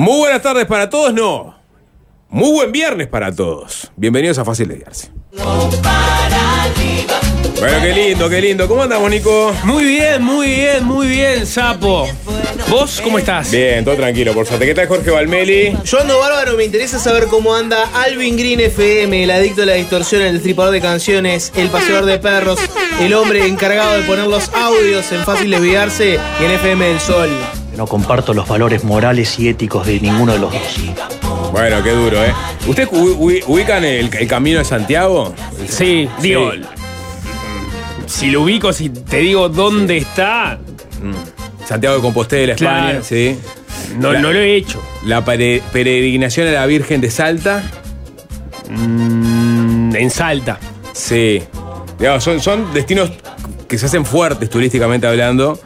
Muy buenas tardes para todos, no. Muy buen viernes para todos. Bienvenidos a Fácil de Guiarse. Bueno, qué lindo, qué lindo. ¿Cómo andamos, Nico? Muy bien, muy bien, muy bien, Sapo. ¿Vos cómo estás? Bien, todo tranquilo, por suerte. ¿Qué tal, Jorge Valmeli? Yo ando bárbaro, me interesa saber cómo anda Alvin Green FM, el adicto a la distorsión, el destripador de canciones, el paseador de perros, el hombre encargado de poner los audios en Fácil Desviarse y en FM del Sol. No comparto los valores morales y éticos de ninguno de los dos. Bueno, qué duro, ¿eh? ¿Ustedes ubican el, el camino de Santiago? Sí, digo. Si lo ubico, si te digo dónde está, Santiago de Compostela, España, Claro. sí. no, La- no lo he hecho. La pere- peregrinación a la Virgen de Salta, Mm, en Salta. sí. Digamos, son, son destinos que se hacen fuertes turísticamente hablando.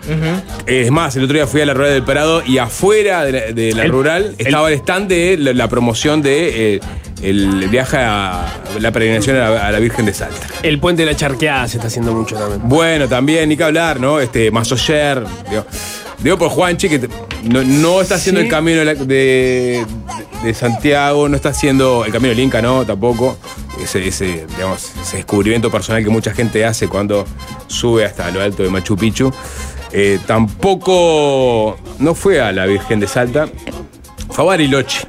Es más, el otro día fui a la rural del Prado y afuera de la, de la El- rural el- estaba el stand de la, la promoción de eh, el viaje a la peregrinación a la, a la Virgen de Salta. El puente de la charqueada se está haciendo mucho también. Bueno, también, ni que hablar, ¿no? Este, Masoyer. Digo, digo por Juanchi, que te- no, no está haciendo Sí. el camino de, de- de Santiago, no está haciendo el camino del Inca, no, tampoco. Ese, ese, digamos, ese descubrimiento personal que mucha gente hace cuando sube hasta lo alto de Machu Picchu. Eh, tampoco no fue a la Virgen de Salta, fue a Bariloche.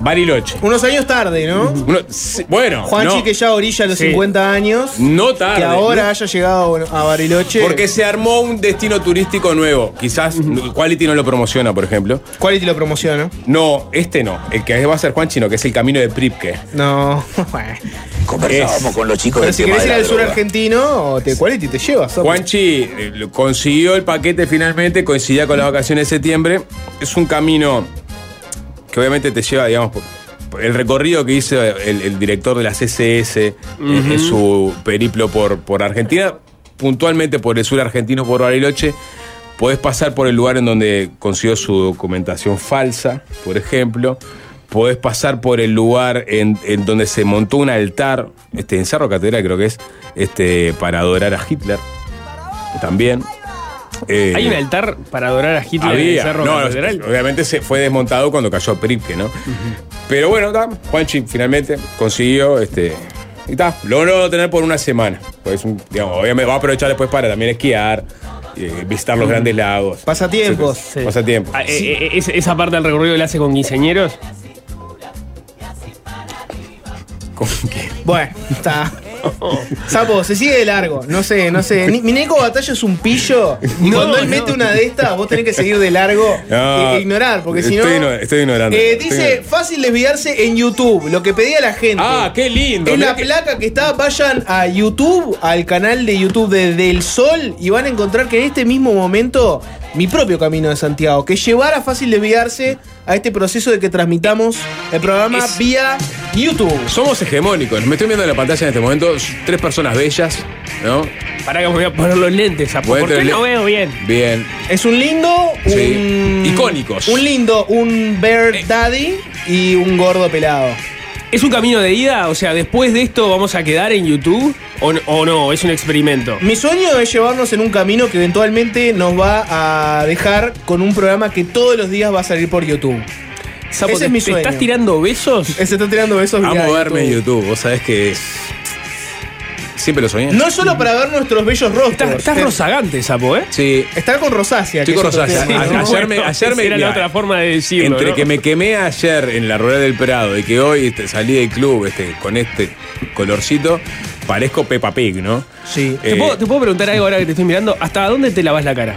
Bariloche. Unos años tarde, ¿no? Uno- sí, bueno, Juanchi no, que ya orilla los Sí. 50 años, no tarde. que ahora no- haya llegado a Bariloche. Porque se armó un destino turístico nuevo. Quizás Quality no lo promociona, por ejemplo. Quality lo promociona. No, este no. El que va a ser Juan Chino, que es el camino de Pripke. No, bueno. Conversábamos con los chicos Pero del si tema querés de ir la al sur droga. argentino, te Quality te lleva. Juanchi eh, lo- consiguió el paquete finalmente, coincidía con las vacaciones de septiembre. Es un camino que obviamente te lleva, digamos, el recorrido que hizo el, el director de la CCS eh, en su periplo por, por Argentina, puntualmente por el sur argentino, por Bariloche. Podés pasar por el lugar en donde consiguió su documentación falsa, por ejemplo. Podés pasar por el lugar en, en donde se montó un altar, este, en Cerro Catedral creo que es, este, para adorar a Hitler. También. Eh, Hay un altar para adorar a Hitler en el había. Cerro No, Catedral. obviamente se fue desmontado cuando cayó Pripke, ¿no? Pero bueno, ta, Juanchi finalmente consiguió este. Y está, lo logró tener por una semana. Pues un, digamos, obviamente va a aprovechar después para también esquiar, eh, visitar los grandes lagos. Pasatiempos. Sí, Pasatiempos. Ah, eh, eh, esa- parte del recorrido la hace con quinceañeros. ¿Cómo que? Bueno, está. Sapo, se sigue de largo. No sé, no sé. Ni- Mi Neko Batalla es un pillo. Y No, cuando él no. mete una de estas, vos tenés que seguir de largo No, e ignorar, porque si no. estoy igno- estoy ignorando. Eh, Estoy dice, ignorando. fácil desviarse en YouTube. Lo que pedía la gente. Ah, qué lindo. Es mirá la que- placa que está, vayan a YouTube, al canal de YouTube de Del Sol, y van a encontrar que en este mismo momento, mi propio camino de Santiago, que llevara fácil desviarse a este proceso de que transmitamos el programa Es- vía YouTube. Somos hegemónicos. Me estoy viendo en la pantalla en este momento. Tres personas bellas, ¿no? Para que me voy a poner los lentes, a porque tener no veo bien. Bien. Es un lindo, Sí. un. Icónicos. Un lindo, un Bear Eh. Daddy y un gordo pelado. ¿Es un camino de ida? O sea, después de esto vamos a quedar en YouTube o, no, es un experimento. Mi sueño es llevarnos en un camino que eventualmente nos va a dejar con un programa que todos los días va a salir por YouTube. Sapo, ese ¿te, es mi te sueño. estás tirando besos? Se está tirando besos Amo verme en YouTube. Vos sabés que es. Siempre lo soñé. No solo para ver nuestros bellos rostros. Estás, estás eh, rozagante, Sapo, ¿eh? Sí. Estar con rosácea. Estoy con rosácea. ayer me- ayer me- Era la otra forma de decirlo. Entre ¿no? que me quemé ayer en la rueda del Prado y que hoy este, salí del club este, con este colorcito, parezco Peppa Pig, ¿no? Sí. ¿Te, Eh, puedo, te puedo preguntar algo ahora que te estoy mirando? ¿Hasta dónde te lavas la cara?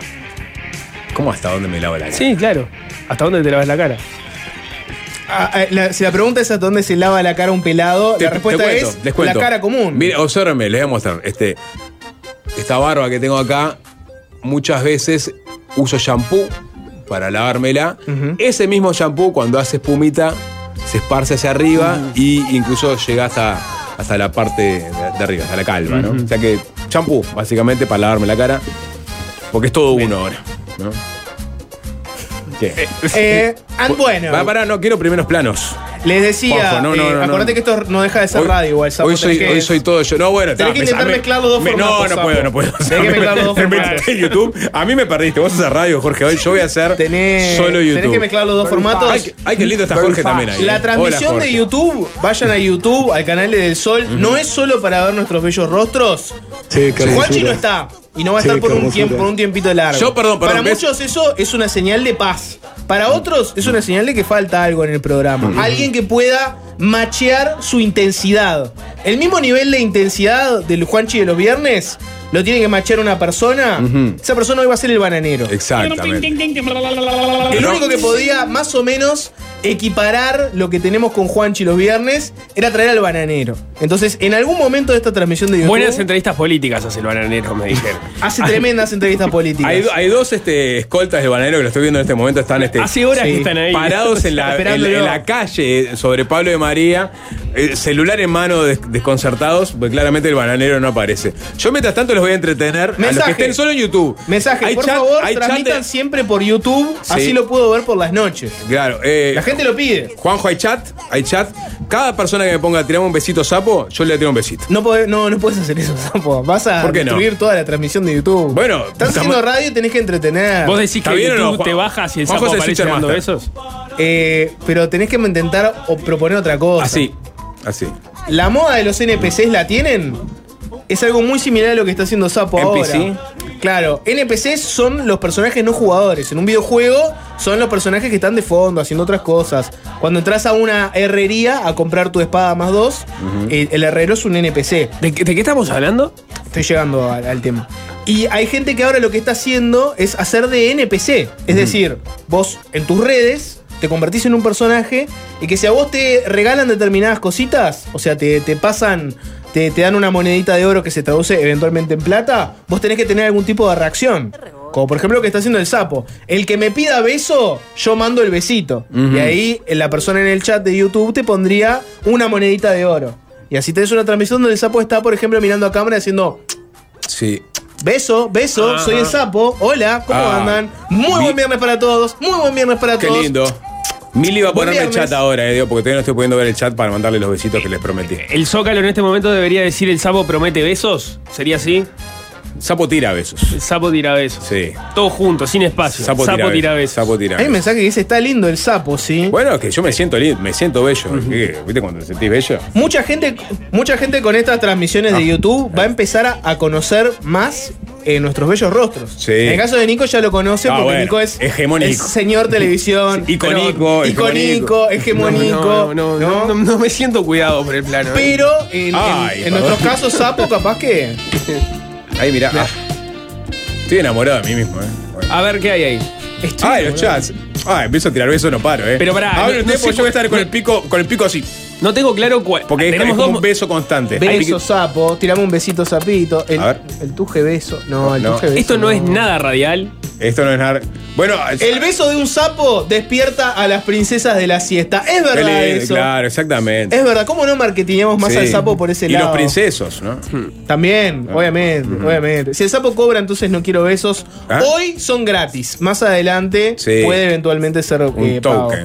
¿Cómo hasta dónde me lavo la cara? Sí, claro. ¿Hasta dónde te lavas la cara? Ah, la- si la pregunta es a dónde se lava la cara un pelado, Te- la respuesta cuento, es les cuento. la cara común. Mire, obsérvenme, les voy a mostrar. Este, esta barba que tengo acá, muchas veces uso shampoo para lavármela. Ese mismo shampoo, cuando hace espumita, se esparce hacia arriba y incluso llega hasta, hasta la parte de, de arriba, hasta la calva, ¿no? O sea que shampoo, básicamente, para lavarme la cara. Porque es todo uno ahora, ¿no? ¿Qué? Eh, and bueno. Va, pará, no, quiero primeros planos. Les decía, Juanjo, no, no, eh, no, no. acordate que esto no deja de ser Hoy- radio igual. Hoy soy, hoy soy todo yo. No, bueno, Tenés que intentar me- mezclar los dos formatos, No, no Sapo. puedo, no puedo. Tenés que mezclar los dos Me formatos. en YouTube. A mí me perdiste. Vos haces radio, Jorge. Hoy yo voy a hacer Tenés, solo YouTube. tenés que mezclar los dos formatos. Ay, qué lindo está Jorge también ahí. La eh. transmisión Hola, de. YouTube, vayan a YouTube, al canal de Del Sol, no es solo para ver nuestros bellos rostros. Sí, Juanchi no está y no va a Sí, estar por un, tiempo, por un tiempito largo. Yo, perdón, perdón, Para ¿ves? muchos eso es una señal de paz. Para otros es una señal de que falta algo en el programa. Alguien que pueda machear su intensidad. El mismo nivel de intensidad del Juanchi de los viernes lo tiene que machear una persona. Esa persona hoy va a ser el bananero. Exactamente. El único que podía más o menos equiparar lo que tenemos con Juanchi los viernes era traer al bananero. Entonces, en algún momento de esta transmisión de YouTube, Buenas entrevistas políticas hace el bananero, me dijeron. hace tremendas entrevistas políticas. Hay, hay dos este, escoltas de bananero que lo estoy viendo en este momento. Están este, Hace horas Sí. que están ahí. parados en la, en, la calle sobre Pablo de María, eh, celular en mano, des- desconcertados, porque claramente el bananero no aparece. Yo, mientras tanto, los voy a entretener a los Mensaje. que estén solo en YouTube. Mensaje, Hay por chat- favor, hay chat de- transmitan siempre por YouTube, Sí. así lo puedo ver por las noches. Claro, eh, La gente lo pide. Juanjo, hay chat, hay chat. Cada persona que me ponga tirame un besito sapo, yo le tiro un besito. No, podés- no, no puedes hacer eso, Sapo. Vas a ¿Por qué no? destruir toda la transmisión de YouTube. Bueno, estás estamos- haciendo radio y tenés que entretener. ¿Vos decís ¿Está que no, YouTube Juan- te bajas y el Juanjo sapo aparece dando besos? Eh, pero tenés que intentar o proponer otra cosa. Así, así. La moda de los NPCs la tienen. Es algo muy similar a lo que está haciendo Sapo NPC. ahora. Claro, NPCs son los personajes no jugadores. En un videojuego son los personajes que están de fondo haciendo otras cosas. Cuando entras a una herrería a comprar tu espada más dos, eh, el herrero es un NPC. ¿De, qué- de qué estamos hablando? Estoy llegando al, al tema. Y hay gente que ahora lo que está haciendo es hacer de NPC. Es decir, vos en tus redes te convertís en un personaje y que si a vos te regalan determinadas cositas, o sea, te, te pasan, te, te dan una monedita de oro que se traduce eventualmente en plata, vos tenés que tener algún tipo de reacción. Como por ejemplo lo que está haciendo el sapo. El que me pida beso, yo mando el besito. Y ahí la persona en el chat de YouTube te pondría una monedita de oro. Y así tenés una transmisión donde el sapo está, por ejemplo, mirando a cámara diciendo, Sí. Beso, beso, Ajá. soy el sapo. Hola, ¿cómo Ah. andan? Muy Vi- buen viernes para todos, muy buen viernes para Qué todos. lindo. Mili va a ponerme el chat ahora, eh, digo, porque todavía no estoy pudiendo ver el chat para mandarle los besitos que les prometí. ¿El Zócalo en este momento debería decir el sapo promete besos? ¿Sería así? Sapo tira besos. El sapo tira besos. Sí. Todo junto, sin espacio. Sapo, tira, besos. Sapo tira Hay un besos. mensaje que dice, está lindo el sapo, ¿sí? Bueno, que yo me siento lindo, me siento bello. ¿Qué? ¿Viste cuando te sentís bello? Mucha gente, mucha gente con estas transmisiones Ah. de YouTube va a empezar a, a conocer más eh, nuestros bellos rostros. Sí. En el caso de Nico ya lo conoce Ah, porque bueno, Nico es hegemónico. es señor televisión. Sí, icónico, icónico, hegemónico. No, no, no, no, no me siento cuidado por el plano. ¿eh? Pero en, en- Ay, en nuestros casos, sapo, capaz que. Ahí mirá. ah. Estoy enamorado de mí mismo, eh. Bueno. A ver qué hay ahí. Estoy Ay, los chats. Ay, empiezo a tirar besos, no paro, eh. Pero pará, Ahora no- no yo voy a estar con el pico, con el pico así. No tengo claro cuál. Porque es, tenemos como dos. un beso constante. Beso, sapo. Tirame un besito, sapito. El, A ver. el tuje beso. No, el No. tuje beso. Esto no, es nada radial. Esto no es nada. Bueno, El beso de un sapo despierta a las princesas de la siesta. Es verdad eso. Claro, exactamente. Es verdad. ¿Cómo no marketingamos más Sí. al sapo por ese y lado? los princesos, ¿no? También, obviamente, obviamente. Si el sapo cobra, entonces no quiero besos. ¿Ah? Hoy son gratis. Más adelante Sí. puede eventualmente ser Un eh, pago. token.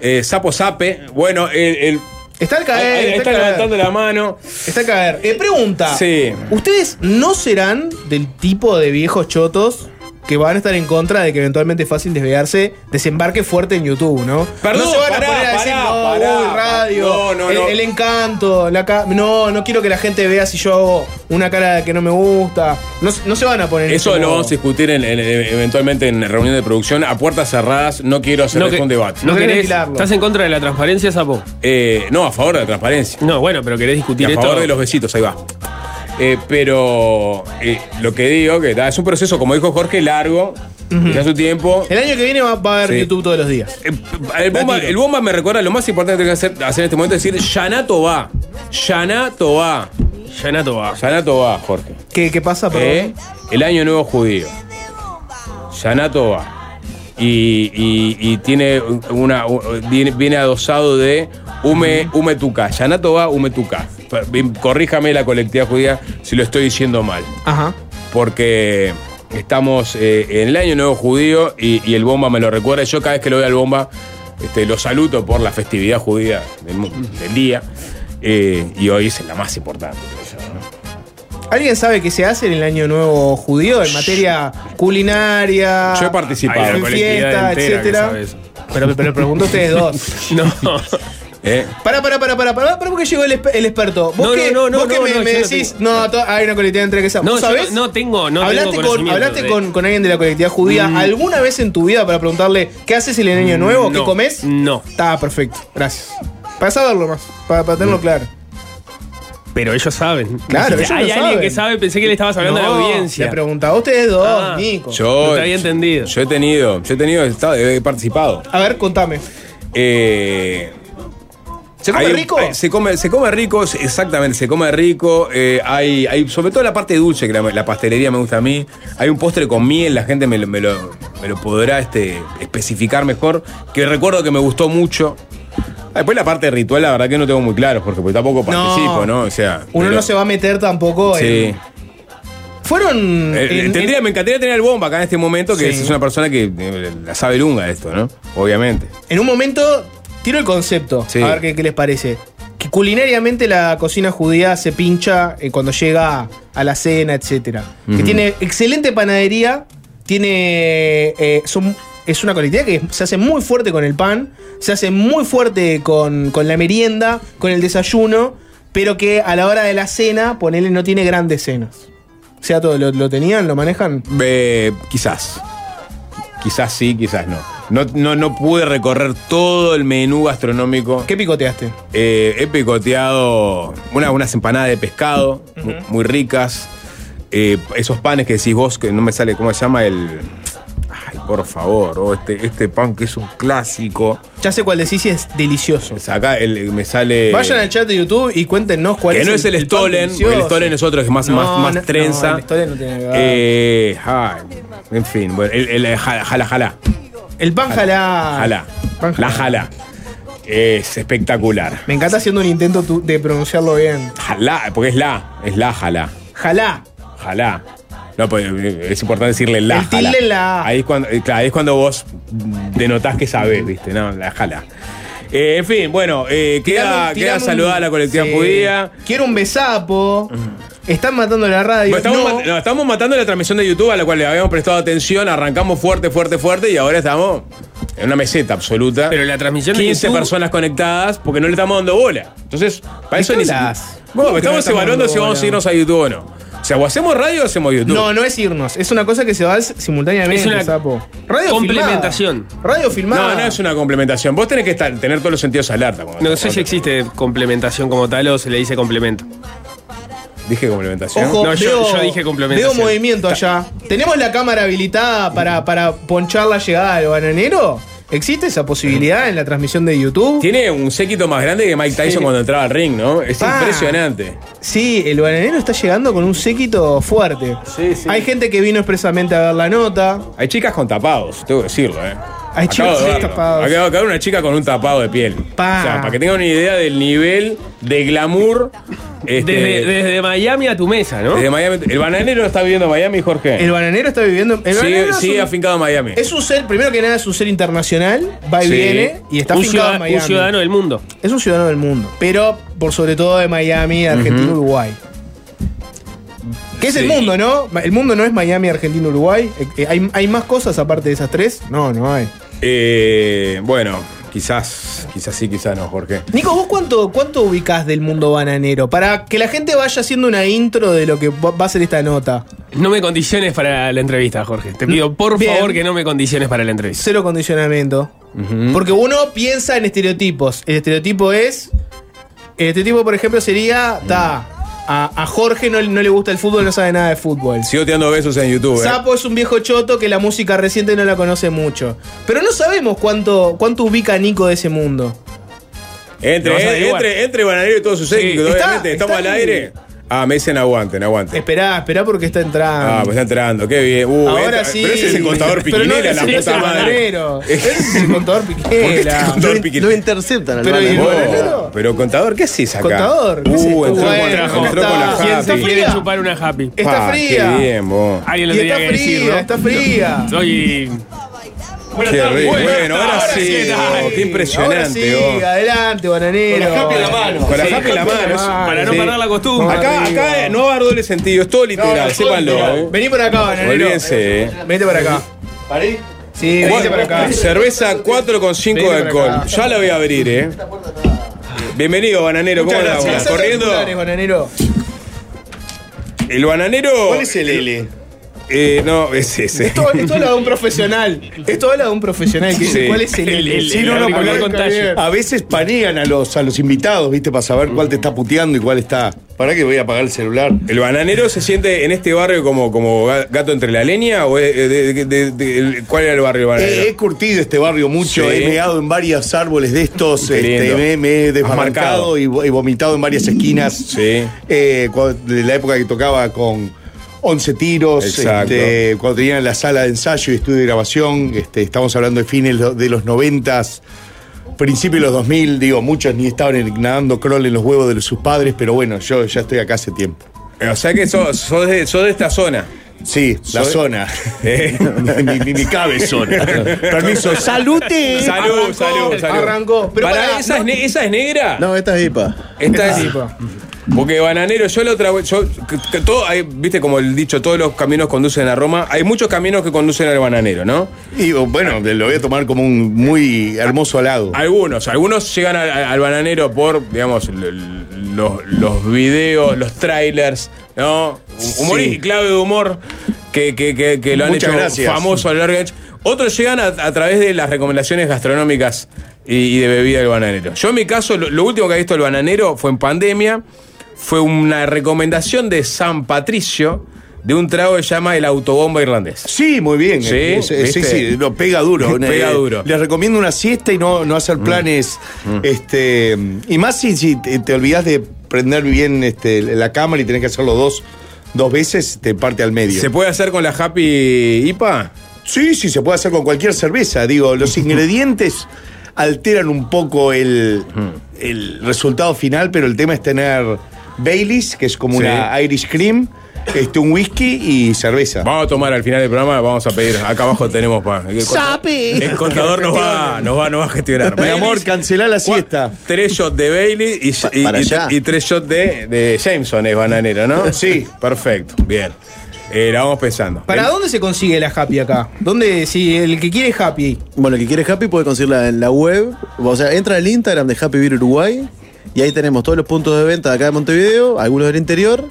Eh, sapo sape. Bueno, el. el- Está al caer. está, está al caer. levantando la mano. Está al caer. Eh, pregunta. Sí. ¿Ustedes no serán del tipo de viejos chotos que van a estar en contra de que eventualmente es fácil desviarse, desembarque fuerte en YouTube, ¿no? Perdón, no se van pará, a poner a decir, pará, no, pará, uy, radio, no, no, el, no. el encanto, la ca- no, no quiero que la gente vea si yo hago una cara que no me gusta. No, se- no se van a poner en Eso lo vamos a discutir en- en- eventualmente en reunión de producción a puertas cerradas. No quiero hacer que- un debate. no No querés. ¿Estás en contra de la transparencia, Sapo? Eh, no, a favor de la transparencia. No, bueno, pero querés Y discutir a esto. favor de los besitos, ahí va. Eh, pero eh, lo que digo, que da, es un proceso, como dijo Jorge, largo, ya su tiempo. El año que viene va, va a haber Sí. YouTube todos los días. Eh, el, bomba, el bomba me recuerda, lo más importante que tengo que hacer, hacer en este momento es decir, Yanato va. Yanato va. Yanato va. Yanato va, Jorge. ¿Qué, qué pasa, perdón? El año nuevo judío. Yanato va. Y, y- y tiene una. Viene, viene adosado de Ume, ume Tuca. Yanato va, Ume Tuca. Corríjame la colectividad judía si lo estoy diciendo mal. Ajá. Porque estamos eh, en el año nuevo judío y, y el bomba me lo recuerda. Yo cada vez que lo veo al bomba Este, lo saludo por la festividad judía del, día. eh, y hoy es la más importante. ¿Alguien sabe qué se hace en el Año Nuevo judío en materia culinaria? Yo he participado. Fiesta, que etcétera. Pero, pero pregunto a ustedes dos. No. ¿Eh? Pará, pará, pará, pará, pará, porque llegó el, experto. ¿Vos No, qué, no, no, vos no, me, me decís? No, hay una colectividad entre que. No, no- no tengo- no ¿Hablaste, tengo con, ¿hablaste de- con, con alguien de la colectividad judía Mm. alguna vez en tu vida para preguntarle qué haces el año nuevo? ¿Qué comes? no. Está perfecto, gracias. Para saberlo más, para, para Mm. tenerlo claro. Pero ellos saben. Claro, ellos Hay lo alguien saben. que sabe, pensé que le estabas hablando a la audiencia. Le preguntaba a ustedes dos, Ah. Nico. Yo, No te había entendido. Yo he tenido, yo he tenido, he, estado- he participado. A ver, contame. Eh, ¿Se come hay- rico? hay- se come, se come rico, exactamente, se come rico. eh, hay, hay, sobre todo la parte dulce, que la, la pastelería me gusta a mí. Hay un postre con miel, la gente me lo, me lo, me lo podrá este, especificar mejor. Que recuerdo que me gustó mucho. Después la parte ritual, la verdad que no tengo muy claro, porque, porque tampoco participo, ¿no? O sea. Uno pero- no se va a meter tampoco Sí. en. Fueron. Eh, en- tendría- en- me encantaría tener el bomba acá en este momento, que Sí. es una persona que eh, la sabe lunga esto, ¿no? Obviamente. En un momento, tiro el concepto, Sí. a ver qué, qué les parece. Que culinariamente la cocina judía se pincha eh, cuando llega a la cena, etcétera. Que tiene excelente panadería, tiene. eh, son- es una colectividad que se hace muy fuerte con el pan, se hace muy fuerte con, con la merienda, con el desayuno, pero que a la hora de la cena, ponele, no tiene grandes cenas. O sea, todo, ¿lo, lo tenían? ¿Lo manejan? Eh, quizás. Quizás sí, quizás no. No, no. no pude recorrer todo el menú gastronómico. ¿Qué picoteaste? Eh, he picoteado una- unas empanadas de pescado mu- muy, ricas. Eh, esos panes que decís vos, que no me sale, ¿cómo se llama? El. Por favor, oh, este, este pan que es un clásico. Ya sé cuál decís y es delicioso. O acá el- me sale. Vayan al chat de YouTube y cuéntenos cuál que es no es el, pan Stolen, el. Stolen es otro que es más, No, más, más no, trenza. no, el Stolen no tiene que ver. Eh, ay, en fin, bueno, el, el jala, jala, jala. El pan jalá. Jala. Pan La jala. Es espectacular. Me encanta haciendo un intento de pronunciarlo bien. Jala, porque es la, es la jala. Jalá. Jala. No, pues es importante decirle la. El tilde la A. Ahí es cuando, eh, claro, ahí es cuando vos denotás que sabés, ¿viste? No, la jala. Eh, en fin, bueno, eh, queda, queda saludada a la colectividad Sí. judía. Quiero un besapo. Están matando la radio. Bueno, estamos, No. mat- no, estamos matando la transmisión de YouTube a la cual le habíamos prestado atención. Arrancamos fuerte, fuerte, fuerte y ahora estamos en una meseta absoluta. Pero la transmisión de 15 YouTube- personas conectadas porque no le estamos dando bola. Entonces, para ¿De eso ni? Bueno, ¿Cómo que no estamos estamos evaluando si vamos a irnos a YouTube o no. O sea, o hacemos radio o hacemos YouTube. No, no es irnos. Es una cosa que se va simultáneamente, Es una sapo. Radio complementación. filmada. Radio filmada. No, no es una complementación. Vos tenés que estar, tener todos los sentidos alerta. No sé si existe complementación como tal o se le dice complemento. Dije complementación. Ojo, No, yo- veo, yo dije complementación. Veo movimiento allá. ¿Tenemos la cámara habilitada para, para ponchar la llegada del bananero? ¿Existe esa posibilidad en la transmisión de YouTube? Tiene un séquito más grande que Mike Tyson Sí. cuando entraba al ring, ¿no? Es Ah. impresionante. Sí, el bananero está llegando con un séquito fuerte. Sí, sí. Hay gente que vino expresamente a ver la nota. Hay chicas con tapados, tengo que decirlo, ¿eh? Hay Acabo chicas de tapados. Acabo de una chica con un tapado de piel. Pa. O sea, para que tengan una idea del nivel de glamour. este, Desde, desde Miami a tu mesa, ¿no? desde Miami. El bananero está viviendo en Miami, Jorge. El bananero está viviendo. El sigue bananero es sigue un- afincado en Miami. Es un ser, primero que nada, es un ser internacional, va y Sí. viene y está un, afincado en Miami. un ciudadano del mundo. Es un ciudadano del mundo, pero por sobre todo de Miami, Argentina, Uruguay. ¿Qué es el mundo, no? El mundo no es Miami, Argentina, Uruguay. Eh, eh, ¿Hay, hay más cosas aparte de esas tres? No, no hay. Eh, bueno, quizás, quizás sí, quizás no, Jorge. Nico, ¿vos cuánto, cuánto ubicás del mundo bananero? Para que la gente vaya haciendo una intro de lo que va a ser esta nota. No me condiciones para la entrevista, Jorge. Te pido por Bien. favor que no me condiciones para la entrevista. Cero condicionamiento. Porque uno piensa en estereotipos. El estereotipo es. El estereotipo, por ejemplo, sería. Ta, a, a Jorge no, no le gusta el fútbol, no sabe nada de fútbol. Sigo tirando besos en YouTube. ¿eh? Sapo es un viejo choto que la música reciente no la conoce mucho. Pero no sabemos cuánto, cuánto ubica Nico de ese mundo. Entre, entre, entre Bananero y todo su séquito, Está- obviamente. Estamos está al ahí. aire. Ah, me dicen aguanten, aguanten. Esperá, esperá porque está entrando. Ah, pues está entrando, qué bien. Uh, Ahora entra- sí. Pero ese es el contador Pero no, piquinera, la es puta el madre. bananero. Ese es el contador piquera. Contador piquinera. Lo interceptan al Pero ¿y bananero. Oh, pero contador, ¿qué haces acá? Contador, ¿qué es Uh, entró, Bueno, con, entró con la. ¿Quién se Está quiere fría. chupar una happy? Está Pa, fría. Qué bien, vos. Alguien lo Y tenía está que decir, fría, ¿no? está fría. Soy. Qué rico. Bueno, ahora ahora sí. sí, oh, Qué impresionante. Ahora sí, oh. adelante, bananero. Con la happy en la mano. Con la happy en la mano. es- Para no sí. perder la costumbre. Acá, acá no va a haber doble sentido, es todo literal, sépanlo. eh. Vení por acá, bananero. Olvídense, eh. Vente para acá. ¿Paré? Sí, vente para acá. Cerveza 4,5 de Vení alcohol. Ya la voy a abrir, eh. Bienvenido, bananero. ¿Cómo Muchas andamos? gracias. Hacé Corriendo. bananero. El bananero. ¿Cuál es el L? Eh, no, es ese. Esto, esto habla de un profesional. Esto habla de un profesional que dice Sí. cuál es el El- L. el- Sí, el no, no, auricular porque- con talle. A veces panean a los, a los invitados, ¿viste? Para saber cuál te está puteando y cuál está. ¿Para que voy a apagar el celular? ¿El bananero se siente en este barrio como, como ga- gato entre la leña? ¿O es- de- de- de- de- el- ¿Cuál era el barrio del bananero? He, he curtido este barrio mucho, Sí. he meado en varios árboles de estos, este, me, me he Has desbarrancado marcado. y, vo- y vomitado en varias esquinas. Sí. Eh, cuando- de la época que tocaba con 11 tiros, este, cuando tenían la sala de ensayo y estudio de grabación, este, estamos hablando de fines de los 90, principios de los 2000, digo, muchos ni estaban nadando crawl en los huevos de sus padres, pero bueno, yo ya estoy acá hace tiempo. O sea que sos, sos de, sos de esta zona. Sí, la Soy- zona. Eh. ni, ni, ni cabe zona. Permiso, salute. Salud, salud, salud. arrancó. Pero Pará, pará, ¿esa, no- es ne- ¿Esa es negra? No, esta es IPA. Esta es. Porque bananero, yo la otra vez, yo, que- que todo, hay- viste como el dicho, todos los caminos conducen a Roma. Hay muchos caminos que conducen al bananero, ¿no? Y bueno, lo voy a tomar como un muy hermoso halago. Algunos, algunos llegan al, al bananero por, digamos, l- l- los, los videos, los trailers, ¿no? Humor Sí. y clave de humor que, que, que- que lo han Muchas hecho gracias. famoso a lo largo de Otros llegan a, a través de las recomendaciones gastronómicas y, y de bebida del bananero. Yo en mi caso, lo, lo último que he visto del bananero fue en pandemia, fue una recomendación de San Patricio de un trago que se llama el autobomba irlandés. Sí, muy bien. Sí, Eh, sí, ¿viste? sí, no, pega duro. Pega Eh, duro. Les recomiendo una siesta y no, no hacer planes. Este, y más si, si te, te olvidas de prender bien este, la cámara y tenés que hacerlo dos, dos veces, te parte al medio. ¿Se puede hacer con la Happy IPA? Sí, sí, se puede hacer con cualquier cerveza. Digo, los ingredientes alteran un poco el, el resultado final, pero el tema es tener Baileys, que es como Sí. una Irish Cream, este, un whisky y cerveza. Vamos a tomar al final del programa, vamos a pedir. Acá abajo tenemos para. El, ¡Sape! el contador nos va, nos va, nos va a gestionar. Mi amor, cancelá la siesta. Tres shots de Bailey y, Pa- y- tres shots de, de Jameson, es bananero, ¿no? Sí. Perfecto, bien. Eh, la vamos pensando. ¿Para El- dónde se consigue la Happy acá? ¿Dónde, si el que quiere Happy? Bueno, el que quiere Happy puede conseguirla en la web. O sea, entra al Instagram de Happy Beer Uruguay. Y ahí tenemos todos los puntos de venta de acá de Montevideo, algunos del interior.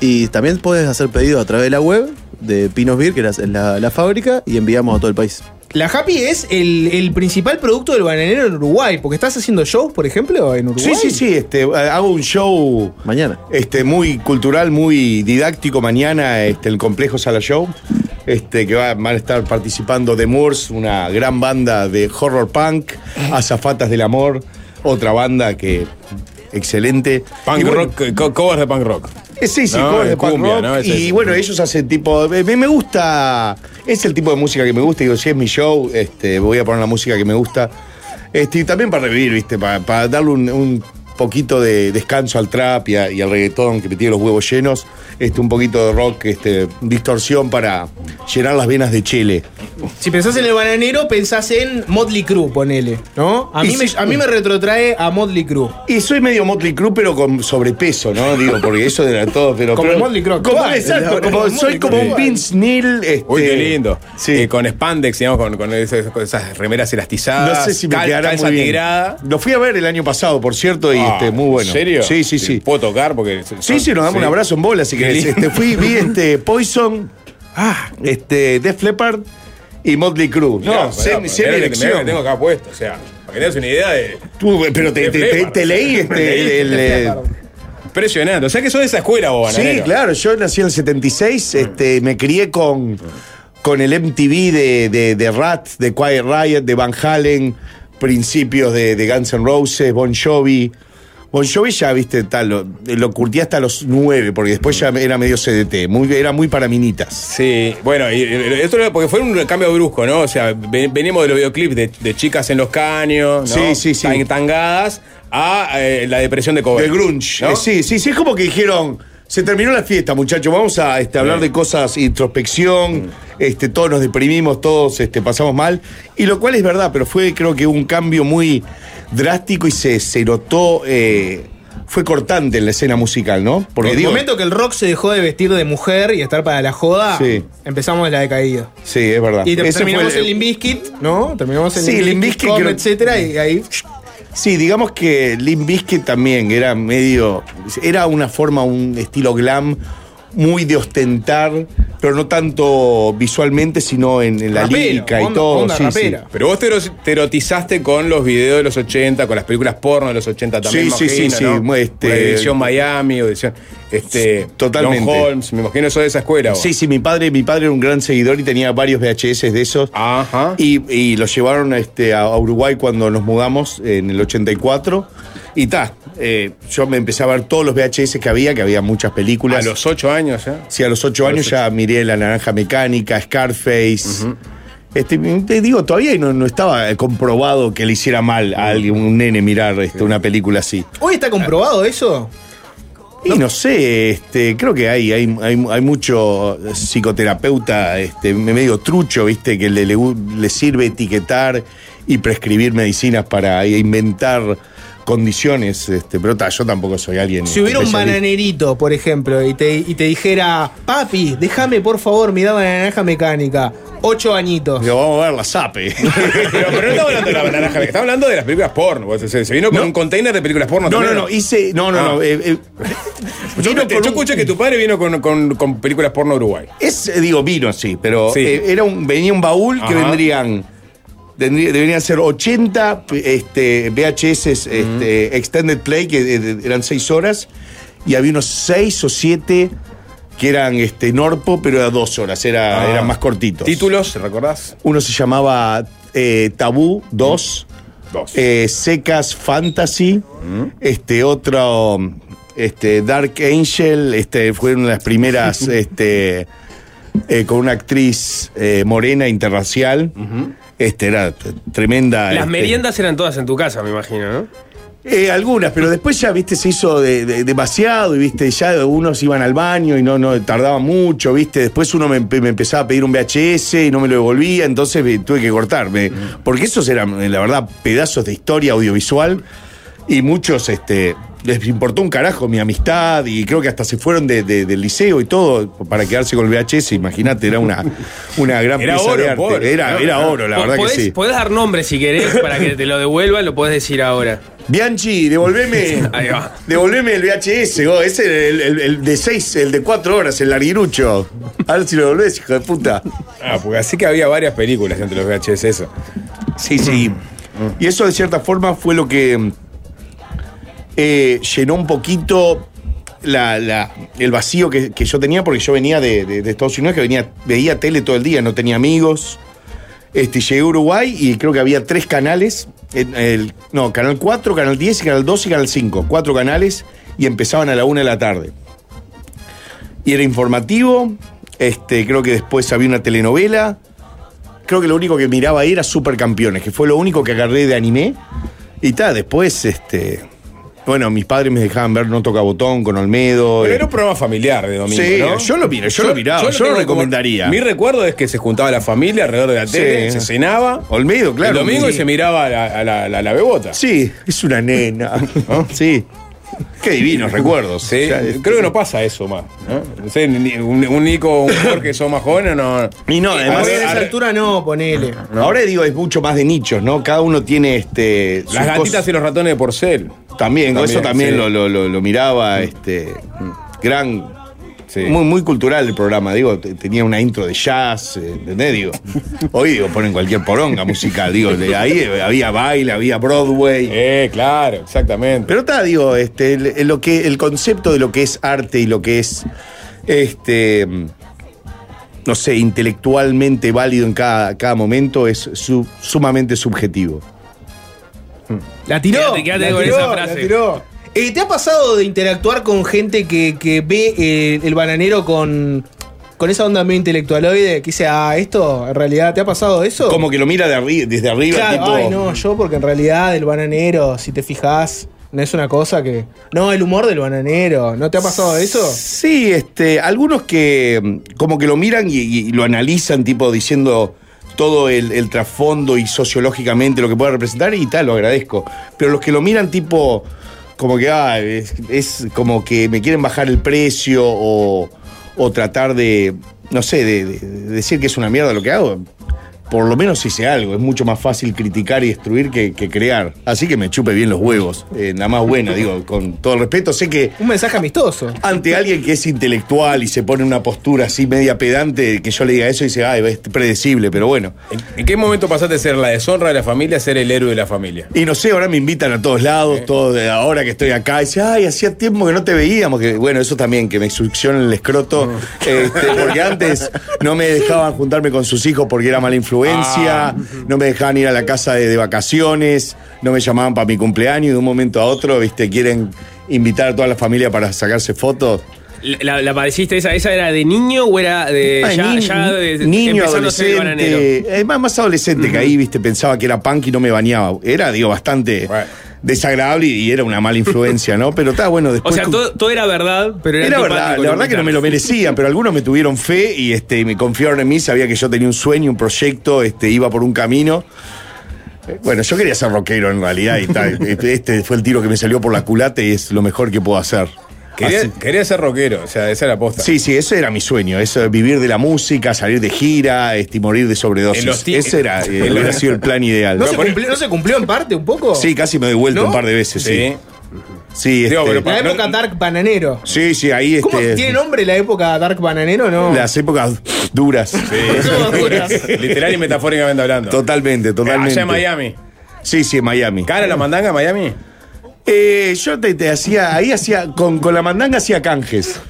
Y también puedes hacer pedidos a través de la web de Pinos Beer, que es la, la- la fábrica, y enviamos a todo el país. La Happy es el, el principal producto del bananero en Uruguay, porque estás haciendo shows, por ejemplo, en Uruguay. Sí, sí, sí. Este, hago un show Mañana. este, muy cultural, muy didáctico mañana, este, el complejo Sala Show. Este, que va- van a estar participando The Moors, una gran banda de horror punk, Azafatas del Amor, otra banda que excelente. Punk bueno, rock, co- covers de punk rock. Eh, Sí, sí, No, covers de en punk cumbia, rock. y bueno, ellos hacen tipo. Me, me gusta. Es el tipo de música que me gusta. Digo, si es mi show, este, voy a poner la música que me gusta. Este, y también para revivir, ¿viste? Para, para darle un, un poquito de descanso al trap y, a- y al reggaetón que me tiene los huevos llenos. Este, un poquito de rock, este, distorsión para llenar las venas de chile. Si pensás en el bananero, pensás en Motley Crue, ponele, ¿no? A Y mí, me, a mí me retrotrae a Motley Crue. Y soy medio Motley Crue, pero con sobrepeso, ¿no? Digo, porque eso era todo, pero. Como pero- Motley Crue Como, exacto, Como como, Motley soy como un Vince Neil. Este, Uy, qué lindo. Sí. Eh, con spandex, digamos, con, con esas, remeras elastizadas. No sé si me cal- quedará calza muy bien. tigrada. Lo fui a ver el año pasado, por cierto, y este, muy bueno. ¿En serio? Sí, sí, sí. ¿Puedo tocar? Porque Sí, sí, nos damos un abrazo en bola, querés. lindo. Este, fui, vi este Poison, ah, este, Def Leppard y Motley Crue. No, pará, sé, pará, sé mirá mi lo que- que elección. tengo acá puesto. O sea, para que tengas una idea de. Tú, pero te, Def te- te- Leppard. te leí este, el, el- Impresionante. O sea que sos de esa escuela, vos, Sí, Bananero. claro, yo nací en el 76, este, me crié con, con el MTV de, de, de Rat, de Quiet Riot, de Van Halen, principios de, de Guns N' Roses, Bon Jovi. Bon Jovi ya, viste, tal, lo, lo curtí hasta los nueve, porque después ya era medio CDT, muy, era muy para minitas. Sí, bueno, y, esto era porque fue un cambio brusco, ¿no? O sea, ve- venimos de los videoclips de, de chicas en los caños, ¿no? Sí, sí, sí. Tan- tangadas, a eh, la depresión de Cobain. El grunge. ¿no? Eh, sí, sí, sí, es como que dijeron, Se terminó la fiesta, muchachos. Vamos a este, hablar de cosas, introspección. Este, todos nos deprimimos, todos este, pasamos mal. Y lo cual es verdad, pero fue creo que un cambio muy drástico y se, se notó. eh, fue cortante en la escena musical, ¿no? Porque En el digo. momento que el rock se dejó de vestir de mujer y estar para la joda, Sí. empezamos la decaída. Sí, es verdad. Y te- terminamos fue en Limp Bizkit, ¿no? Terminamos en Sí, Com, creo- etcétera, y ahí. Sí, digamos que Limp Bizkit también era medio. Era una forma, un estilo glam muy de ostentar, pero no tanto visualmente, sino en, en la Rapero, lírica y onda- todo. onda sí, rapera. sí. Pero vos te, erotizaste con los videos de los 80, con las películas porno de los 80 también. Sí, sí, sí, ¿no? sí, este- Con edición Miami, o edición. Este, Totalmente. Holmes, me imagino eso de esa escuela. vos. Sí, sí, mi padre, mi padre era un gran seguidor y tenía varios VHS de esos. Ajá. Y, y los llevaron este, a, a Uruguay cuando nos mudamos en el 84. Y ta, eh, yo me empecé a ver todos los VHS que había, que había muchas a películas. los 8 años ya. Sí, a los ocho A los años ya miré La Naranja Mecánica, Scarface. Este, te digo, todavía no, no estaba comprobado que le hiciera mal a alguien, un nene, mirar este, una película así. ¿Hoy está comprobado eso? Y no sé, este, creo que hay, hay, hay, hay mucho psicoterapeuta este, medio trucho, ¿viste? Que le, le, le sirve etiquetar y prescribir medicinas para inventar condiciones. Este, pero ta, yo tampoco soy alguien. Si hubiera un bananerito, por ejemplo, y te, y te dijera, papi, déjame por favor mi dama de naranja mecánica, ocho añitos. Digo, vamos a ver la SAPE. pero, pero no estamos hablando de la naranja, mecánica, estamos hablando de las películas porno. Se, se vino con No. un container de películas porno. No, no, también, no, hice. No, no, Ah. no. eh, eh, Yo, escuché- con yo un- escuché que tu padre vino con, con- con películas porno Uruguay. Es, eh, digo, vino, sí, pero Sí. eh, era un, venía un baúl que vendrían. Tendría- deberían ser 80 este, VHS este, Extended Play, que eran 6 horas, y había unos 6 o 7 que eran este, Norpo, pero era 2 horas, era, Ah. eran más cortitos. ¿Títulos? ¿Recordás? Uno se llamaba eh, Tabú 2, Dos. eh, Secas Fantasy, este otro este Dark Angel, este fue una de las primeras este eh, con una actriz eh, morena interracial. Este era tremenda. Las este, meriendas eran todas en tu casa, me imagino, ¿no? eh, algunas, pero después ya, viste, se hizo de- de- demasiado y, viste, ya unos iban al baño y no, no tardaba mucho, viste. Después uno me, me empezaba a pedir un VHS y no me lo devolvía, entonces me tuve que cortarme. Porque esos eran, eh, la verdad, pedazos de historia audiovisual y muchos, este. Les importó un carajo mi amistad y creo que hasta se fueron de- de- del liceo y todo para quedarse con el VHS. Imagínate, era una, una gran Era pieza oro, de arte. Era, era oro, la verdad que podés, sí. podés dar nombres si querés para que te lo devuelvan, lo podés decir ahora. Bianchi, devolveme. Ahí va. Devolveme el VHS, vos, ese es el, el- el de seis, el de cuatro horas, el larguirucho. A ver si lo devolvés, hijo de puta. Ah, porque así que había varias películas entre los VHS, eso. Sí, sí. Y eso de cierta forma fue lo que eh, llenó un poquito el vacío que, yo tenía, porque yo venía de, Estados Unidos, que venía, veía tele todo el día, no tenía amigos. Este, llegué a Uruguay y creo que había tres canales. el- no, Canal 4, Canal 10, Canal 2 y Canal 5. Cuatro canales y empezaban a la una de la tarde. Y era informativo. Este, creo que después había una telenovela. Creo que lo único que miraba ahí era Supercampeones, que fue lo único que agarré de anime. Y tal, después, este. Bueno, mis padres me dejaban ver No Toca Botón con Olmedo. Pero eh, era un programa familiar de domingo, Sí, ¿no? yo lo miro, yo lo miraba, yo lo recomendaría. Mi recuerdo es que se juntaba la familia alrededor de la tele, Sí. se cenaba. Olmedo, claro. el domingo y se miraba a la, a la, a la- la bebota. Sí, es una nena. ¿no? Sí. Qué divinos recuerdos. Sí, creo que no pasa eso más. ¿no? No sé, un, un Nico o un Jorge son más jóvenes, no. Y no, además. Ahora a esa ahora- altura no, ponele. Ahora digo, es mucho más de nichos, ¿no? Cada uno tiene este. Las gatitas cosas. y los ratones de porcel. También, También, eso también sí. lo, lo- miraba, este. Gran. Sí. Muy, muy cultural el programa, digo, te- tenía una intro de jazz, eh, ¿entendés? Digo, hoy digo, ponen cualquier poronga musical, digo, de ahí había baile, había Broadway. Eh, claro, exactamente. Pero está, digo, este, lo que, el concepto de lo que es arte y lo que es, este, no sé, intelectualmente válido en cada, cada momento es su- sumamente subjetivo. La tiró. Quédate- quédate la con tiró, esa la frase. tiró. Eh, ¿Te ha pasado de interactuar con gente que, que ve eh, el bananero con, con esa onda medio intelectualoide? Que dice, ah, esto, en realidad, ¿te ha pasado eso? Como que lo mira de arri- desde arriba, Claro, tipo, ay, no, yo porque en realidad el bananero, si te fijas, No es una cosa que. No, el humor del bananero. ¿No te ha pasado eso? Sí, este, algunos que mm, como que lo miran y, y lo analizan, tipo diciendo todo el, trasfondo y sociológicamente lo que puede representar y tal, lo agradezco. Pero los que lo miran tipo como que ah, es, como que me quieren bajar el precio o, o tratar de, no sé, de- de decir que es una mierda lo que hago. Por lo menos hice algo, es mucho más fácil criticar y destruir que, que crear. Así que me chupe bien los huevos. Eh, nada más buena, digo, con todo el respeto. Sé que Un mensaje amistoso. ante alguien que es intelectual y se pone en una postura así media pedante, que yo le diga eso y dice, ay, es predecible, pero bueno. ¿En, en qué momento pasaste de ser la deshonra de la familia a ser el héroe de la familia? Y no sé, ahora me invitan a todos lados, todo de ahora que estoy acá, y dice, ay, hacía tiempo que no te veíamos, que bueno, eso también, que me succionan el escroto, este, porque antes no me dejaban juntarme con sus hijos porque era mala influencia, no me dejaban ir a la casa de, de vacaciones, no me llamaban para mi cumpleaños y de un momento a otro, viste, quieren invitar a toda la familia para sacarse fotos. ¿La, la padeciste esa? ¿Esa era de niño o era de Ay, ya, ni- ya de, niño, adolescente. eh, más, más adolescente que ahí, viste, pensaba que era punk y no me bañaba. Era, digo, bastante Bueno. Desagradable y era una mala influencia, ¿no? Pero está bueno O después. sea, todo, todo era verdad, pero era Era verdad, la verdad que no me lo merecían, pero algunos me tuvieron fe y este, me confiaron en mí, sabía que yo tenía un sueño, un proyecto, este, iba por un camino. Eh, Bueno, yo quería ser rockero en realidad y tal. Este este fue el tiro que me salió por la culata y es lo mejor que puedo hacer. Quería, quería ser rockero, o sea, esa era posta. Sí, sí, ese era mi sueño, eso, vivir de la música, salir de gira, este, y morir de sobredosis. Ese era, eh, hubiera sido el plan ideal. ¿No se, cumplió, ¿No se cumplió en parte un poco? Sí, casi me doy vuelta ¿No? un par de veces, sí. Sí. Sí, Digo, este, pero La época no- Dark Bananero. sí, sí, ahí ¿Cómo este, tiene nombre la época Dark Bananero? No. las épocas duras. Son duras. Literal y metafóricamente hablando. Totalmente, totalmente. Allá en Miami. Sí, sí, en Miami. ¿Cara la mandanga en Miami? Eh, yo te, te hacía, ahí hacía, con, con la mandanga hacía canjes.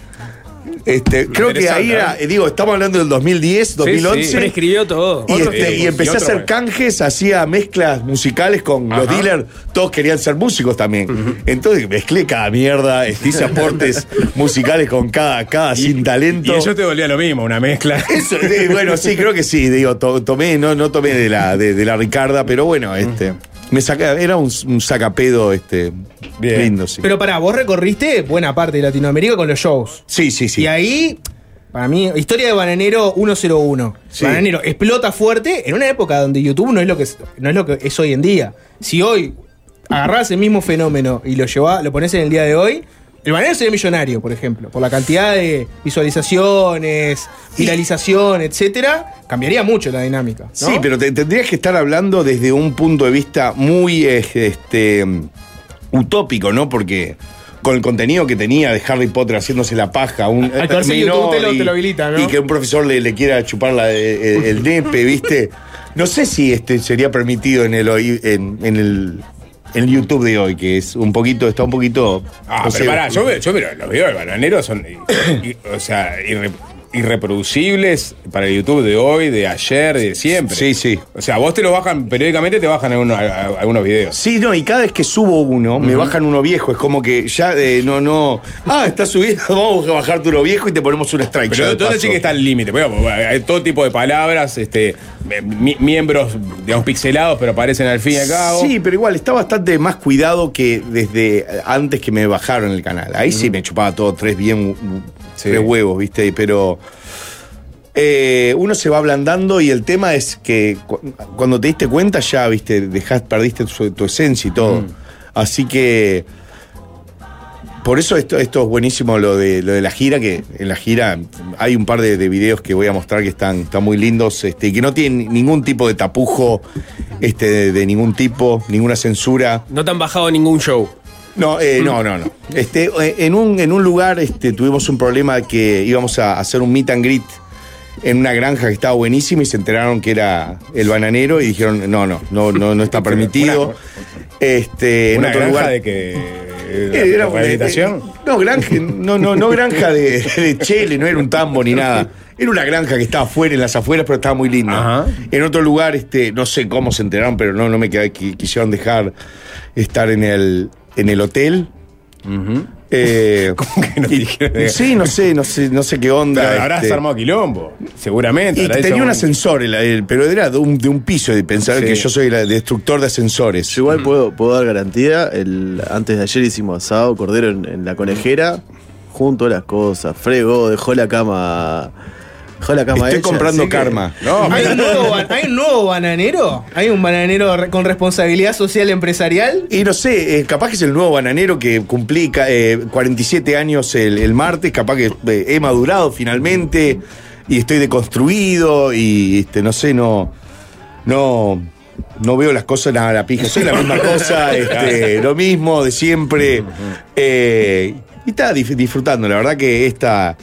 Este, creo que ahí era, ¿eh? digo, estamos hablando del 2010, 2011. sí. Prescribió todo. Y, este, y empecé y a hacer canjes, hacía mezclas musicales con los dealers, todos querían ser músicos también. Entonces mezclé cada mierda, hice aportes musicales con cada, cada sin talento. Y ellos te dolía lo mismo, una mezcla. Eso, eh, bueno, sí, creo que sí, digo, to- tomé, no, no tomé de la, de, de la Ricarda, pero bueno, este. Me saca, era un, un sacapedo este, Bien. lindo, sí. Pero para, vos recorriste buena parte de Latinoamérica con los shows. sí, sí, sí. Y ahí, para mí, historia de Bananero 101. Sí. Bananero explota fuerte en una época donde YouTube no es lo que es, no es, lo que es hoy en día. Si hoy agarrás el mismo fenómeno y lo llevás, lo pones en el día de hoy, el Bananero sería millonario, por ejemplo, por la cantidad de visualizaciones, viralización, etcétera, cambiaría mucho la dinámica. ¿no? Sí, pero te- tendrías que estar hablando desde un punto de vista muy eh, este, utópico, ¿no? Porque con el contenido que tenía de Harry Potter haciéndose la paja, un Al menor YouTube te lo- y, te lo habilita, ¿no? y que un profesor le, le quiera chupar la- el, el nepe, ¿viste? No sé si este sería permitido en el en, en el en YouTube de hoy, que es un poquito, está un poquito. Ah, pero pará, yo, veo- yo miro, los videos del bananero son, y- o sea, irre- irreproducibles para el YouTube de hoy, de ayer, de siempre. Sí, sí. O sea, vos te los bajan, periódicamente te bajan algunos, videos. Sí, no, y cada vez que subo uno, me bajan uno viejo. Es como que ya eh, no, no. Ah, está subiendo, vamos a bajarte uno viejo y te ponemos un strike. Pero de ¿dónde paso. sí que está el límite? Pues, hay todo tipo de palabras, este, mi- miembros, digamos, pixelados, pero aparecen al fin y al cabo. Sí, pero igual está bastante más cuidado que desde antes que me bajaron el canal. Ahí sí me chupaba todo tres bien Sí. tres huevos, ¿viste? Pero eh, uno se va ablandando y el tema es que cu- cuando te diste cuenta ya, ¿viste? Dejás, perdiste tu, tu esencia y todo. Así que por eso esto, esto es buenísimo lo de, lo de la gira, que en la gira hay un par de, de videos que voy a mostrar que están, están muy lindos, este, que no tienen ningún tipo de tapujo, este, de, de ningún tipo, ninguna censura. No te han bajado ningún show. No, eh, no, no, no. Este, eh, en, un, en un lugar este, tuvimos un problema que íbamos a hacer un meet and greet en una granja que estaba buenísima y se enteraron que era el bananero y dijeron, no, no, no, no, no está permitido. Este, en Una otro granja lugar. de que. Eh, de era- rehabilitación. eh, no, granja, no, no, no granja de, de chele, no era un tambo ni nada. Era una granja que estaba afuera, en las afueras, pero estaba muy linda. Ajá. En otro lugar, este, no sé cómo se enteraron, pero no, no me quedé, qui- quisieron dejar estar en el, en el hotel. Eh, ¿Cómo que no dijeron? Sí, no sé, no sé, no sé qué onda. Pero habrás este. armado quilombo, seguramente. Y tenía un ascensor, el- el- pero era de un, de un piso de pensar Sí. que yo soy el destructor de ascensores. Yo igual puedo, puedo dar garantía. El, antes de ayer hicimos asado, cordero en, en la conejera, junto a las cosas, fregó, dejó la cama. Dejó la cama Estoy hecha, comprando que- karma. No, ¿Hay un, nuevo, ban- ¿Hay un nuevo bananero? ¿Hay un bananero con responsabilidad social empresarial? Y no sé, eh, capaz que es el nuevo bananero que cumplí ca- eh, 47 años el, el martes, capaz que eh, he madurado finalmente y estoy deconstruido y este, no sé, no, no, no veo las cosas nada a la pija. Soy la misma cosa, este, lo mismo de siempre. eh, y estaba dif- disfrutando, la verdad que esta,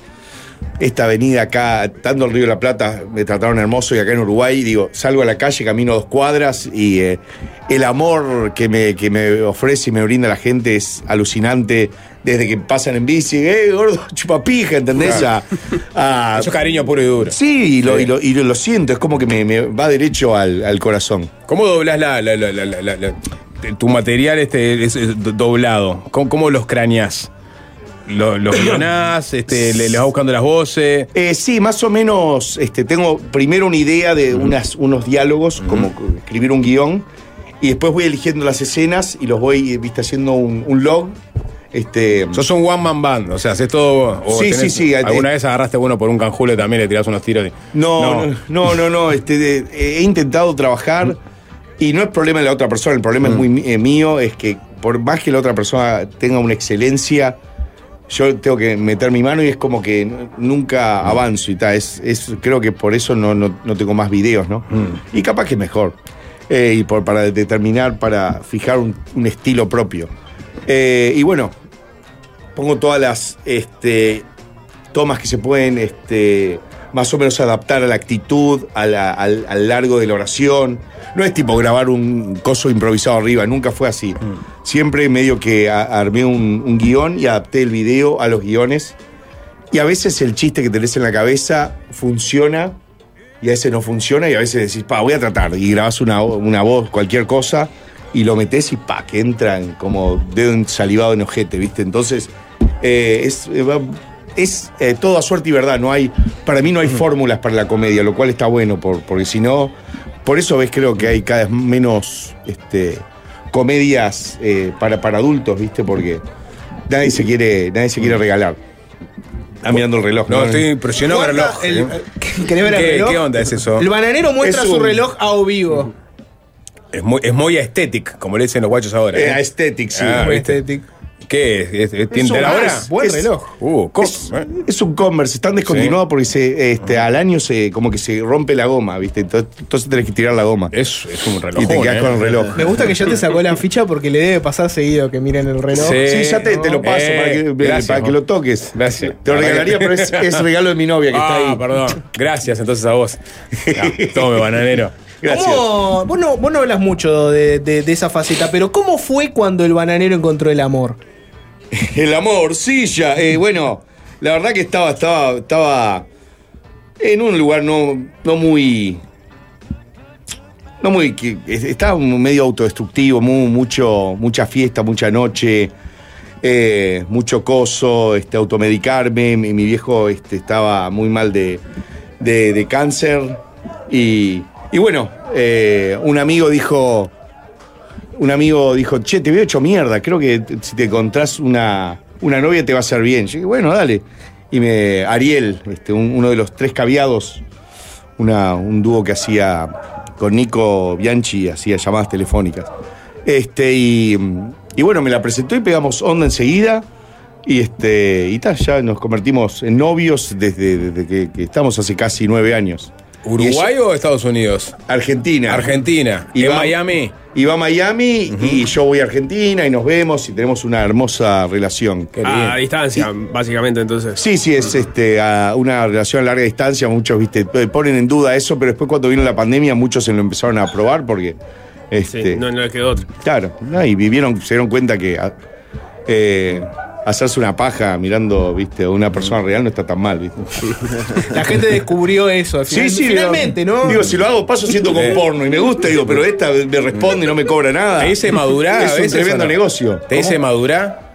esta avenida acá, estando el Río de la Plata, me trataron hermoso y acá en Uruguay, digo, salgo a la calle, camino dos cuadras y eh, el amor que me, que me ofrece y me brinda la gente es alucinante. Desde que pasan en bici, eh, gordo, chupapija, ¿entendés? A- a- Eso es cariño puro y duro. sí, y lo, Sí. y lo- y lo- lo siento, es como que me, me va derecho al, al corazón. ¿Cómo doblas la, la- la- la- tu material este es, es do- doblado? ¿Cómo, cómo los craneás? ¿Lo- ¿Los guionás? Este, ¿Le, le vas buscando las voces? Eh, sí, más o menos este, tengo primero una idea de unas, unos diálogos, como escribir un guion, y después voy eligiendo las escenas y los voy viste, haciendo un, un log. Este, Sos un one man band, o sea, haces todo. o Sí, tenés- sí, sí, ¿Alguna eh, vez agarraste uno por un canjulo y también le tirás unos tiros? y- no, no, no, no, no, este, de- he intentado trabajar y no es problema de la otra persona, el problema es muy eh, mío, es que por más que la otra persona tenga una excelencia, yo tengo que meter mi mano y es como que nunca avanzo y tal. Es, es- creo que por eso no, no- no tengo más videos, ¿no? Y capaz que es mejor. Eh, y por, para determinar, para fijar un, un estilo propio. Eh, y bueno, pongo todas las este, tomas que se pueden este, más o menos adaptar a la actitud, a la- al, al largo de la oración. No es tipo grabar un coso improvisado arriba, nunca fue así. Siempre medio que a- armé un, un guion y adapté el video a los guiones. Y a veces el chiste que tenés en la cabeza funciona y a veces no funciona y a veces decís, pa, voy a tratar. Y grabás una, una voz, cualquier cosa, y lo metés y pa, que entran como dedo ensalivado en ojete, ¿viste? Entonces, eh, es, eh, va- es eh, todo a suerte y verdad. No hay, para mí no hay fórmulas para la comedia, lo cual está bueno, por- porque si no, por eso ves, creo que hay cada vez menos este, comedias eh, para, para adultos, ¿viste? Porque nadie se quiere, nadie se quiere regalar. Está mirando el reloj. No, estoy impresionado con el reloj. El- ¿eh? ¿Querés ver el ¿Qué, reloj? qué onda es eso? El bananero muestra Es su un- reloj a o vivo. Es muy, es muy aesthetic, como le dicen los guachos ahora. Eh, ¿eh? aesthetic, sí. Ah, estético. ¿Qué es? ¿Es- es- ¿Tiene un- la hora? es- Buen es- reloj. Uh, ¿Eh? es un Converse, están descontinuados porque se, este, al año se como que se rompe la goma, ¿viste? Entonces, entonces tenés que tirar la goma. Es, es un reloj. y te quedás con el reloj. Me gusta que ya te sacó la ficha porque le debe pasar seguido que miren el reloj. Sí. Sí, ya te, te lo paso Eh, para, que, gracias, para que Juan. lo toques. Gracias. Te lo regalaría, pero es, es regalo de mi novia que está Ah, ahí. perdón. Gracias entonces a vos. Ya, tome, bananero. Gracias. ¿Cómo- Vos, no, vos no hablas mucho de, de- de esa faceta, pero ¿cómo fue cuando el bananero encontró el amor? El amor, ya. eh, bueno, la verdad que estaba, estaba, estaba en un lugar no, no muy. No muy. estaba medio autodestructivo, mu- mucho, mucha fiesta, mucha noche, eh, mucho coso, este, automedicarme. Mi, mi viejo este, estaba muy mal de, de- de cáncer. Y, y bueno, eh, un amigo dijo un amigo dijo, che, te veo hecho mierda, creo que si te encontrás una, una novia te va a hacer bien. Yo dije, bueno, dale. Y me, Ariel, este, un- uno de los tres caviados, una, un dúo que hacía con Nico Bianchi, hacía llamadas telefónicas. Este, y, y bueno, me la presentó y pegamos onda enseguida. Y este, y ya nos convertimos en novios desde, que estamos hace casi nueve años. ¿Uruguay o Estados Unidos? Argentina. Argentina. Y ¿En va- Miami? Y va a Miami y yo voy a Argentina y nos vemos y tenemos una hermosa relación. Qué A lindo. distancia, básicamente, entonces. Sí, sí, es este, a una relación a larga distancia. Muchos, viste, eh, ponen en duda eso, pero después cuando vino la pandemia muchos se lo empezaron a probar porque, Sí, este, no, no le quedó otro. claro, ¿no? y vivieron, se dieron cuenta que a- eh, hacerse una paja mirando, viste, a una persona real no está tan mal, viste. La gente descubrió eso. al final- finalmente, digo, ¿no? Digo, si lo hago, paso siendo con porno y me gusta, digo, pero esta me responde y no me cobra nada. ¿Te dice madurar Es un tremendo no? negocio. ¿Te dice madurar?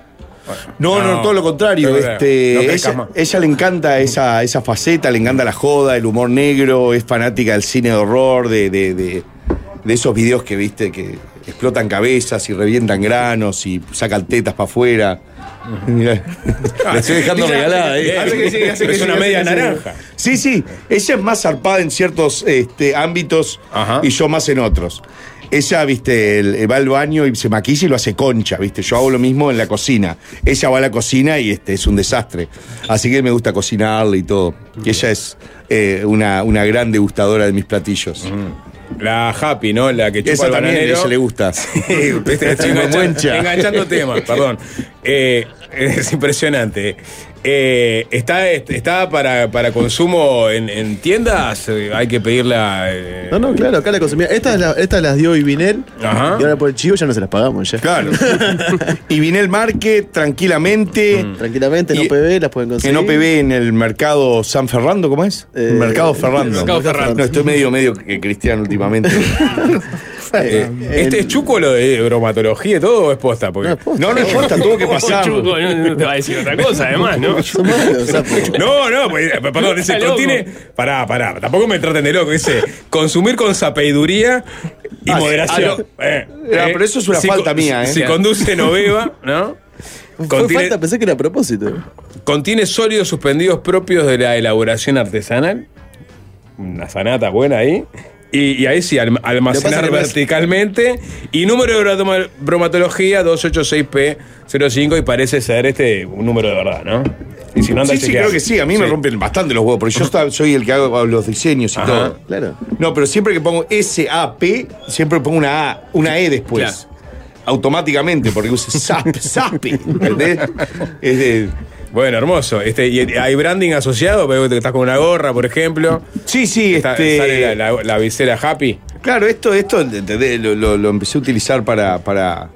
No, no, No, todo lo contrario. Este, No ella le encanta esa, esa faceta, le encanta la joda, el humor negro, es fanática del cine de horror, de, de, de- de esos videos que viste que explotan cabezas y revientan granos y sacan tetas para afuera. Mirá. La estoy dejando regalada. Hace que sí, hace que Es sí, una hace media que naranja. Sí, sí. Ella es más zarpada en ciertos este, ámbitos Ajá. y yo más en otros. Ella, viste, el- va al baño y se maquilla y lo hace concha, viste. Yo hago lo mismo en la cocina. Ella va a la cocina y este es un desastre. Así que me gusta cocinarle y todo. Y ella es eh, una, una gran degustadora de mis platillos. La Happy, ¿no? La que chupa Esa el también, bananero. esa le gusta. Viste, estoy Como enganchando, temas, perdón. Eh, es impresionante. Eh, está, está para, para consumo en, en tiendas, eh, hay que pedirla. eh, No, no, claro, acá la consumía. Estas la, estas las dio Ibinel. Ajá. Y ahora por el chivo ya no se las pagamos ya. Claro. y Vinel Marque, tranquilamente. Tranquilamente, en OPB las pueden En conseguir. OPB en el mercado San Fernando, ¿cómo es? Eh, mercado Ferrando. Mercado Ferrando. No, estoy medio, medio que cristiano últimamente. eh, ¿Este es chuco lo de bromatología y todo o es posta? Porque... No, es posta. No, no importa, tuvo que pasar. Chuco, no, no te va a decir otra cosa, además, ¿no? No, no, pues, eh, perdón, loco. contiene. Pará, pará, tampoco me traten de loco. Ese consumir con sapeiduría y Ah, moderación. ah, Eh, Ah, pero eso es una falta mía, ¿eh? Si conduce, no beba, ¿no? Contiene, falta, pensé que era a propósito. contiene sólidos suspendidos propios de la elaboración artesanal. Una sanata buena ahí. Y, y ahí sí, alm- almacenar verticalmente. Y número de broma- bromatología 286P05 y parece ser este un número de verdad, ¿no? Y si no anda Sí, sí, creo que sí. A mí me rompen bastante los huevos, porque yo soy el que hago los diseños y Ajá. todo. Claro. No, pero siempre que pongo S-A-P, siempre pongo una A, una E después. Automáticamente, porque usa SAP, SAP. ¿Entendés? Es de- Bueno, hermoso. Este, y hay branding asociado, veo que estás con una gorra, por ejemplo. Sí, sí, Está- este. Sale la, la- la visera Happy. Claro, esto, esto. Lo, lo- lo empecé a utilizar para, para.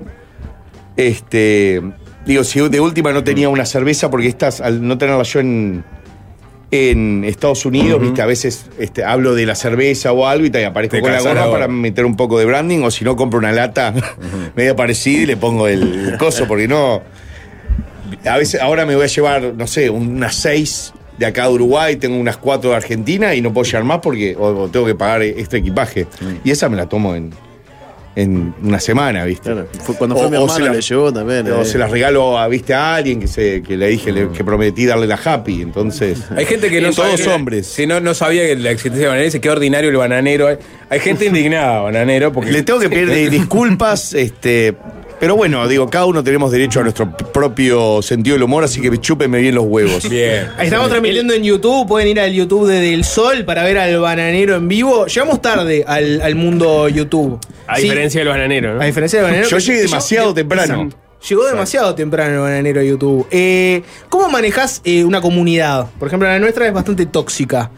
Este. Digo, si de última no tenía una cerveza, porque estas, al no tenerla yo en. En Estados Unidos, viste, a veces este, hablo de la cerveza o algo y te aparezco Te con la gorra gorra. para meter un poco de branding, o si no compro una lata medio parecida y le pongo el, coso, porque no. A veces, ahora me voy a llevar, no sé, unas seis de acá de Uruguay, tengo unas cuatro de Argentina y no puedo llevar más porque o, o tengo que pagar este equipaje. Y esa me la tomo en, en una semana, ¿viste? Claro. Fue cuando fue mi se hermano la- le llevó también. O eh. se las regalo a, ¿viste? a alguien que, se, que le dije le- que prometí darle la happy. Entonces. Hay gente que no Y todos hombres. Si no, no sabía que la existencia del bananero, dice qué ordinario el bananero. Hay, hay gente indignada, bananero, porque. Le tengo que pedir de- disculpas, este. Pero bueno, digo, cada uno tenemos derecho a nuestro propio sentido del humor, así que chúpenme bien los huevos. Bien. Estamos transmitiendo en YouTube, pueden ir al YouTube de Del Sol para ver al bananero en vivo. Llegamos tarde al, al mundo YouTube. A Sí, diferencia de los bananeros, ¿no? a diferencia del bananero. Yo llegué demasiado de- temprano. Llegó demasiado temprano el bananero a YouTube. Eh, ¿Cómo manejás eh, una comunidad? Por ejemplo, la nuestra es bastante tóxica.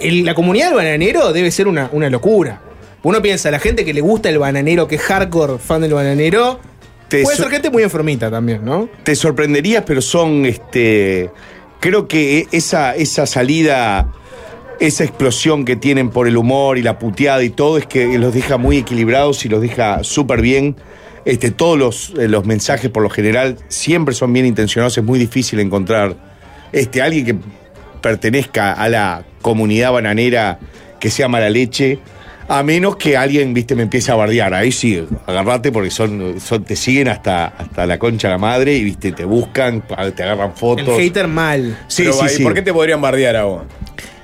El- la comunidad del bananero debe ser una, una locura. Uno piensa, la gente que le gusta el bananero, que es hardcore fan del bananero, Te puede ser gente muy enfermita también, ¿no? te sorprenderías, pero son, este, creo que esa, esa salida, esa explosión que tienen por el humor y la puteada y todo, es que los deja muy equilibrados y los deja súper bien. Este, todos los, eh, los mensajes, por lo general, siempre son bien intencionados. Es muy difícil encontrar este, alguien que pertenezca a la comunidad bananera que sea mala leche. A menos que alguien, viste, me empiece a bardear. Ahí sí, agarrate porque son, son- te siguen hasta, hasta la concha de la madre y viste, te buscan, te agarran El fotos. hater mal. Sí, Pero, sí, ahí, sí. ¿Por qué te podrían bardear a vos?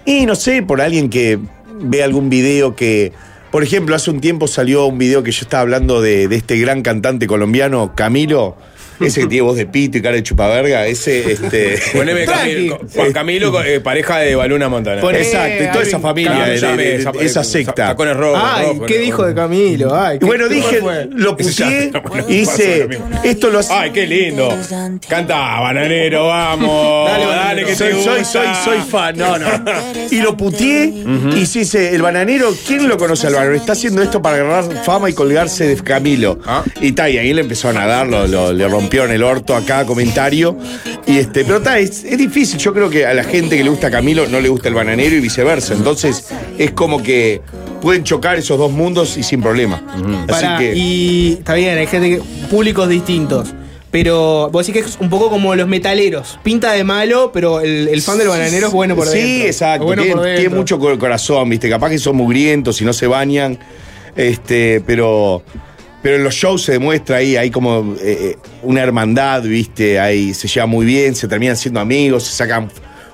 Y no sé, por alguien que ve algún video que. Por ejemplo, hace un tiempo salió un video que yo estaba hablando de, de este gran cantante colombiano, Camilo. Ese que tiene voz de pito y cara de chupaverga. Ese, este. Poneme. Camilo, Juan Camilo, eh, pareja de Baluna Montana. Poné- Exacto, y toda esa familia, Camilo, de- esa secta. Tacones rojos. Ay, ¿qué dijo de Camilo? Ay, Y ¿qué- bueno, dije, fue? lo puteé, bueno, hice. Esto lo hace. Ay, qué lindo. Canta, bananero, vamos. Dale, Dale, que soy, te soy, gusta. soy, soy fan, no, no. Y lo puteé y se dice, el bananero, ¿quién lo conoce al bananero? Está haciendo esto para agarrar fama y colgarse de Camilo. Ah. Y ta, y ahí le empezó a nadar, lo, lo- le rompieron el orto a cada comentario. Y este, pero ta, es, es difícil. Yo creo que a la gente que le gusta Camilo no le gusta el bananero y viceversa. Entonces, es como que pueden chocar esos dos mundos y sin problema. Así que. y está bien, hay gente que. públicos distintos. Pero vos decís que es un poco como los metaleros. Pinta de malo, pero el, el fan del bananero es bueno por dentro. Sí, exacto. Bueno tiene, tiene mucho cor- corazón, ¿viste? Capaz que son mugrientos y no se bañan. Este, pero. Pero en los shows se demuestra ahí, hay como eh, una hermandad, ¿viste? Ahí se lleva muy bien, se terminan siendo amigos, se sacan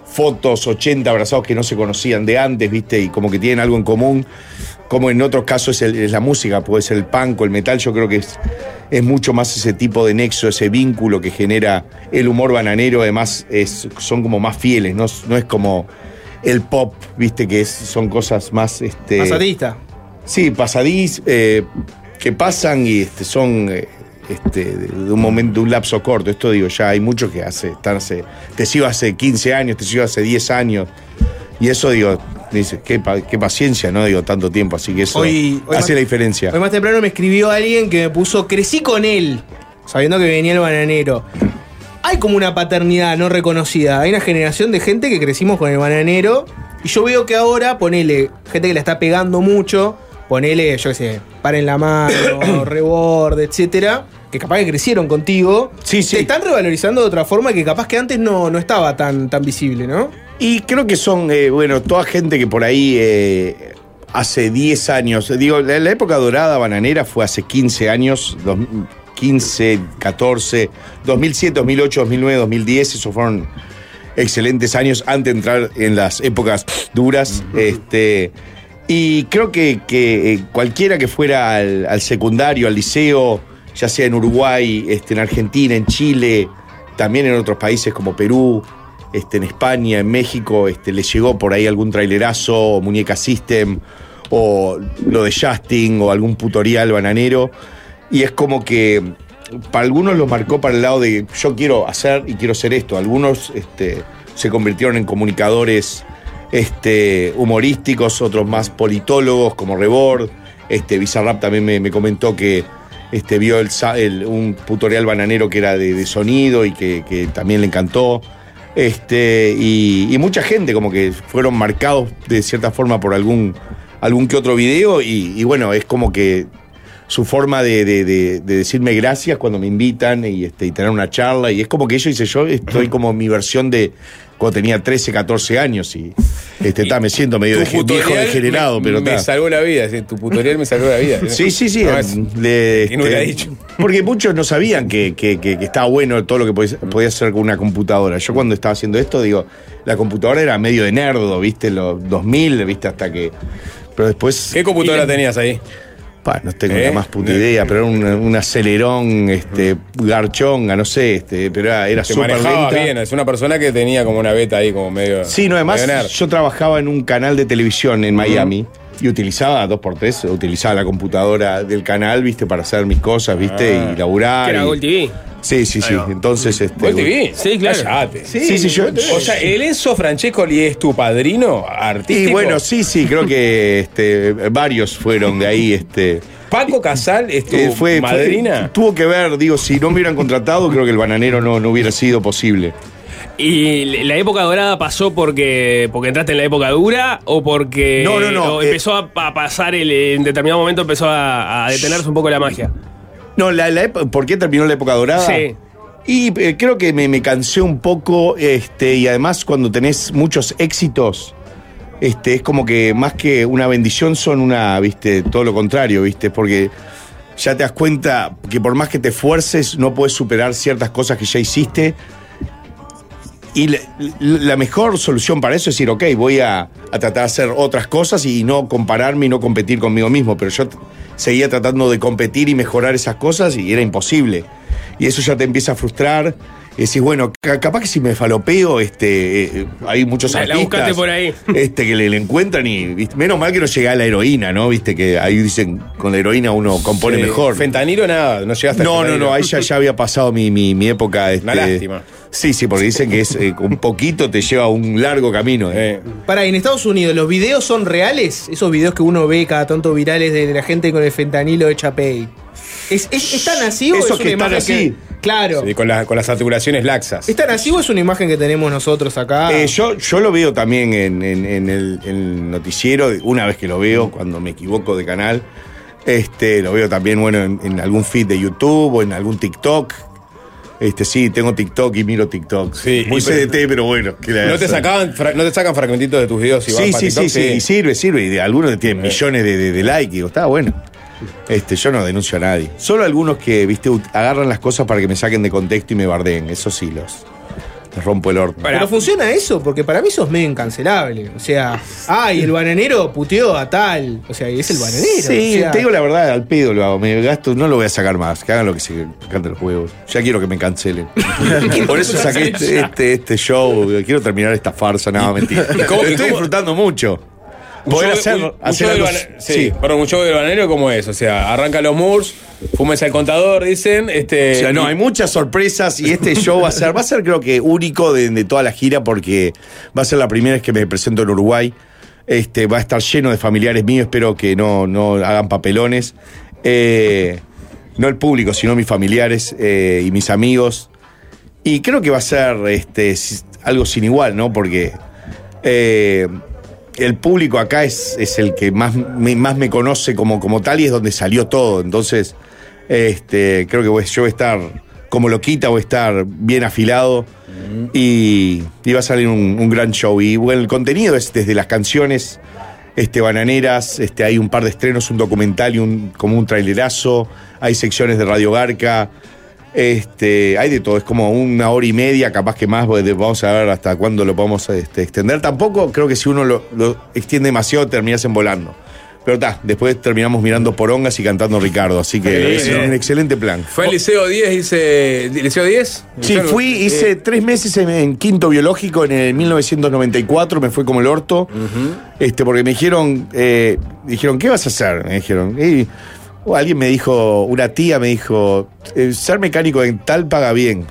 fotos, 80 abrazados que no se conocían de antes, ¿viste? Y como que tienen algo en común. Como en otros casos es, el- es la música, puede ser el punk o el metal, yo creo que es, es mucho más ese tipo de nexo, ese vínculo que genera el humor bananero, además es, son como más fieles, no, no es como el pop, ¿viste? Que son cosas más... Este, Pasadista. Sí, pasadís, eh, que pasan y este, son eh, este, de, un momento, de un lapso corto. Esto digo, ya hay muchos que hace, están hace, te sigo hace 15 años, te sigo hace 10 años. Y eso digo, dice, qué, qué paciencia, ¿no? Digo, tanto tiempo, así que eso Hoy- hoy hace más- la diferencia. Hoy más temprano me escribió alguien que me puso, crecí con él, sabiendo que venía el bananero. Hay como una paternidad no reconocida. Hay una generación de gente que crecimos con el bananero. Y yo veo que ahora, ponele, gente que la está pegando mucho, ponele, yo qué sé, paren la mano, reborde, etcétera, que capaz que crecieron contigo. Sí, sí. Te están revalorizando de otra forma que capaz que antes no, no estaba tan, tan visible, ¿no? Y creo que son, eh, bueno, toda gente que por ahí eh, hace 10 años, digo, la, la época dorada bananera fue hace 15 años, dos- 15, 14, 2007, 2008, 2009, 2010, esos fueron excelentes años antes de entrar en las épocas duras. este, y creo que, que, eh, cualquiera que fuera al, secundario, al liceo, ya sea en Uruguay, este, en Argentina, en Chile, también en otros países como Perú, este, en España, en México, este, le llegó por ahí algún trailerazo, o Muñeca System, o lo de Justin, o algún tutorial bananero. Y es como que para algunos lo marcó para el lado de yo quiero hacer y quiero ser esto. Algunos este, se convirtieron en comunicadores este, humorísticos, otros más politólogos como Rebord. Este, Bizarrap también me, me comentó que este, vio el, un tutorial bananero que era de, sonido y que, que también le encantó. Este, y, mucha gente como que fueron marcados de cierta forma por algún, algún que otro video y bueno, es como que su forma de, de- de- de decirme gracias cuando me invitan y, este, y tener una charla. Y es como que yo hice yo, estoy como mi versión de cuando tenía 13, 14 años y este, ta, me siento medio deje- viejo degenerado, me, pero me salvó la vida. Tu tutorial me salvó la vida. Sí, sí, sí. No, es- le- ¿quién hubiera dicho? Porque muchos no sabían que, que- que- que estaba bueno todo lo que podía, podía hacer con una computadora. Yo cuando estaba haciendo esto, digo, la computadora era medio de nerdo, ¿viste? Los 2000, ¿viste? Hasta que... Pero después... ¿Qué computadora y- tenías ahí? No tengo ¿Eh? la más puta idea, pero era un, un acelerón, este, garchonga, no sé, este, pero era, era súper lenta. bien. Es una persona que tenía como una beta ahí, como medio. Sí, no, además yo trabajaba en un canal de televisión en Miami y utilizaba dos por tres, utilizaba la computadora del canal, viste, para hacer mis cosas, viste, Ah. y laburar. Que era y- Gol TV. Sí, sí, sí. Entonces, este. ¿Gol TV? Sí, claro. Cállate. Sí, sí, yo. O sea, el Enzo Francescoli es tu padrino artístico. y bueno, sí, sí, creo que este, varios fueron de ahí, este. Paco Casal es tu eh, fue, fue- madrina. tuvo que ver, digo, si no me hubieran contratado, creo que el bananero no, no hubiera sido posible. ¿Y la época dorada pasó porque, porque entraste en la época dura o porque No, no, no, eh, empezó a, a pasar el, en determinado momento empezó a, a detenerse un poco la magia? No, la, la ¿por qué terminó la época dorada? Sí. Y eh, creo que me, me cansé un poco, este, y además cuando tenés muchos éxitos, este, es como que más que una bendición son una, viste, todo lo contrario, viste, porque ya te das cuenta que por más que te esfuerces, no puedes superar ciertas cosas que ya hiciste. Y la, mejor solución para eso es decir, ok, voy a, a tratar de hacer otras cosas y no compararme y no competir conmigo mismo. Pero yo seguía tratando de competir y mejorar esas cosas y era imposible. Y eso ya te empieza a frustrar. Y decís, bueno, ca- capaz que si me falopeo, este, eh, hay muchos La- la artistas buscaste por ahí. Este, que le, le encuentran y ¿viste? menos mal que no llega a la heroína, ¿no? Viste que ahí dicen con la heroína uno compone Sí, mejor. Fentanilo nada, no llegaste No, al no, no, ahí ya, ya había pasado mi, mi, mi época. Este, Una lástima. Sí, sí, porque dicen que es eh, un poquito te lleva un largo camino. eh. Eh, Para, en Estados Unidos, ¿los videos son reales? Esos videos que uno ve cada tanto virales de la gente con el fentanilo de Chapey. ¿Es, es, es tan así o Esos es una que están imagen así. que- Claro. sí, con, la- con las articulaciones laxas. ¿Es tan así o es una imagen que tenemos nosotros acá? Eh, yo, yo lo veo también en, en- en el, en el noticiero, una vez que lo veo, cuando me equivoco de canal. Este, lo veo también, bueno, en, en algún feed de YouTube o en algún TikTok. Este, sí, tengo TikTok y miro TikTok. Sí, Muy y CDT, pero bueno. ¿qué le ¿No vas te, sacaban, fra- ¿No te sacan fragmentitos de tus videos y van Sí, para sí, TikTok? sí, sí, y sirve, sirve. Y de algunos tienen millones de, de, de likes. Digo, está bueno. Este, yo no denuncio a nadie. Solo algunos que, viste, agarran las cosas para que me saquen de contexto y me bardeen. Eso sí, los, les rompo el orto. Pero funciona eso, porque para mí sos medio incancelable. O sea, ay, el bananero puteó a tal. O sea, es el bananero. Sí, o sea, te digo la verdad, al pedo lo hago. Me gasto, no lo voy a sacar más. Que hagan lo que se canten los huevos. Ya quiero que me cancelen. Por eso saqué este, este, este show. Quiero terminar esta farsa. No, mentira. ¿Y cómo- y Estoy cómo- disfrutando mucho. Un Poder show- hacer, algo- bana- sí, perdón, un show del bananero como es. O sea, arranca los Moors, fumes al contador, dicen. Este, O sea, no, y- hay muchas sorpresas y este show va a ser, va a ser creo que único de, de toda la gira porque va a ser la primera vez que me presento en Uruguay. Este, va a estar lleno de familiares míos, espero que no, no hagan papelones. Eh, no el público, sino mis familiares eh, y mis amigos. Y creo que va a ser este, algo sin igual, ¿no? Porque eh, el público acá es, es el que más me, más me conoce como, como tal y es donde salió todo. Entonces, este, creo que yo voy a estar como loquita, voy a estar bien afilado y, y va a salir un, un gran show. Y bueno, el contenido es desde las canciones este, bananeras, este, hay un par de estrenos, un documental y un, como un trailerazo, hay secciones de Radio Garca. Este, hay de todo, es como una hora y media, capaz que más, vamos a ver hasta cuándo lo podemos este, extender. Tampoco creo que si uno lo, lo extiende demasiado terminas volando. Pero está, después terminamos mirando porongas y cantando Ricardo, así que es un excelente plan. Fue al Liceo 10, dice. ¿Liceo 10? Sí, fui, hice tres meses en, en quinto biológico en el 1994, me fue como el orto, este, porque me dijeron, eh, dijeron, ¿qué vas a hacer? Me dijeron, y, o alguien me dijo, una tía me dijo, ser mecánico en tal paga bien.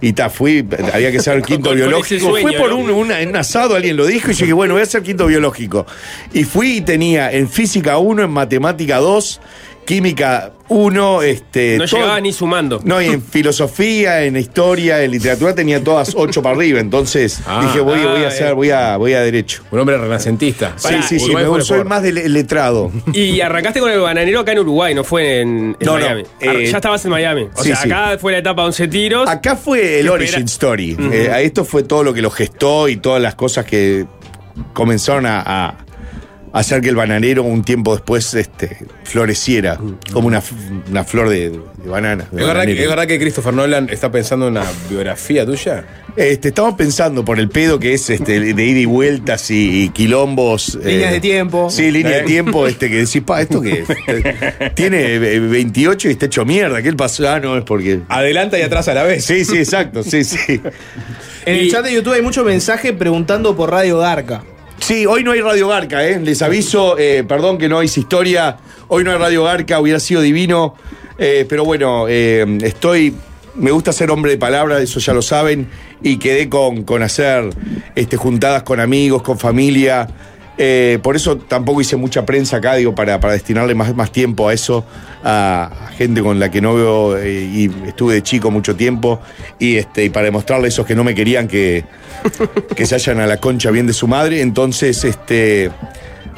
Y ta, fui, había que ser quinto Con- con biológico. sueño, fue por un, una- un asado, alguien lo dijo, y yo dije, bueno, voy a ser quinto biológico. Y fui y tenía en física 1, en matemática 2, química 1, este. No todo- llegaba ni sumando. no, y en filosofía, en historia, en literatura tenía todas ocho para arriba. Entonces Ah, dije, voy, ah, voy a eh. hacer, voy a, voy a derecho. Un hombre renacentista. sí, sí, sí, Uruguay me soy más de le- letrado. Y arrancaste con el bananero acá en Uruguay, no fue en, en No, no, Miami. eh, Ar- ya estabas en Miami. O sí, sea, sí. acá fue la etapa 11 tiros. Acá fue el ¿Qué origin story. Eh, a esto fue todo lo que lo gestó y todas las cosas que comenzaron a, a hacer que el bananero un tiempo después este, floreciera como una, una flor de, de banana. de ¿Es verdad, que, bananero. ¿Es verdad que Christopher Nolan está pensando en una biografía tuya? Este, estamos pensando por el pedo que es este, de ida y vueltas y, y quilombos. eh, Líneas de tiempo. Sí, línea de ¿Eh? tiempo, este, que decís, pa, ¿esto qué? es? Tiene eh, 28 y está hecho mierda. ¿Qué le pasó? Ah, no, es porque. Adelanta y atrás a la vez. Sí, sí, exacto, sí, sí. En el chat de YouTube hay mucho mensaje preguntando por Radio Garca. Sí, hoy no hay Radio Garca, ¿eh? Les aviso, eh, perdón que no hice historia. Hoy no hay Radio Garca, hubiera sido divino. Eh, pero bueno, eh, estoy. Me gusta ser hombre de palabra, eso ya lo saben. Y quedé con, con hacer este, juntadas con amigos, con familia. Eh, por eso tampoco hice mucha prensa acá, digo, para, para destinarle más, más tiempo a eso, a, a gente con la que no veo eh, y estuve de chico mucho tiempo. Y, este, y para demostrarle a esos que no me querían que, que se hayan a la concha bien de su madre. Entonces, este,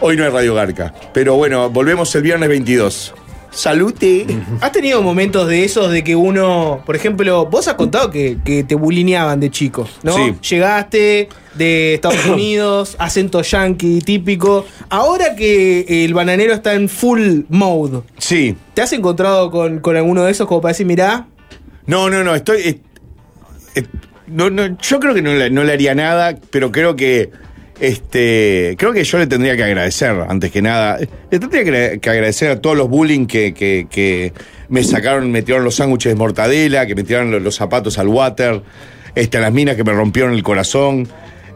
hoy no hay Radio Garca. Pero bueno, volvemos el viernes 22. Salute. ¿Has tenido momentos de esos de que uno, por ejemplo, vos has contado que, que te bulineaban de chico, ¿no? Sí. Llegaste de Estados Unidos, acento yankee típico. Ahora que el bananero está en full mode, Sí. ¿te has encontrado con, con alguno de esos como para decir, mirá, No, no, no, estoy. eh, eh, no, no, yo creo que no no le haría nada, pero creo que. Este, creo que yo le tendría que agradecer, antes que nada. Le tendría que, agradecer a todos los bullying que, que- que me sacaron, me tiraron los sándwiches de mortadela, que me tiraron los, los zapatos al water, este, a las minas que me rompieron el corazón,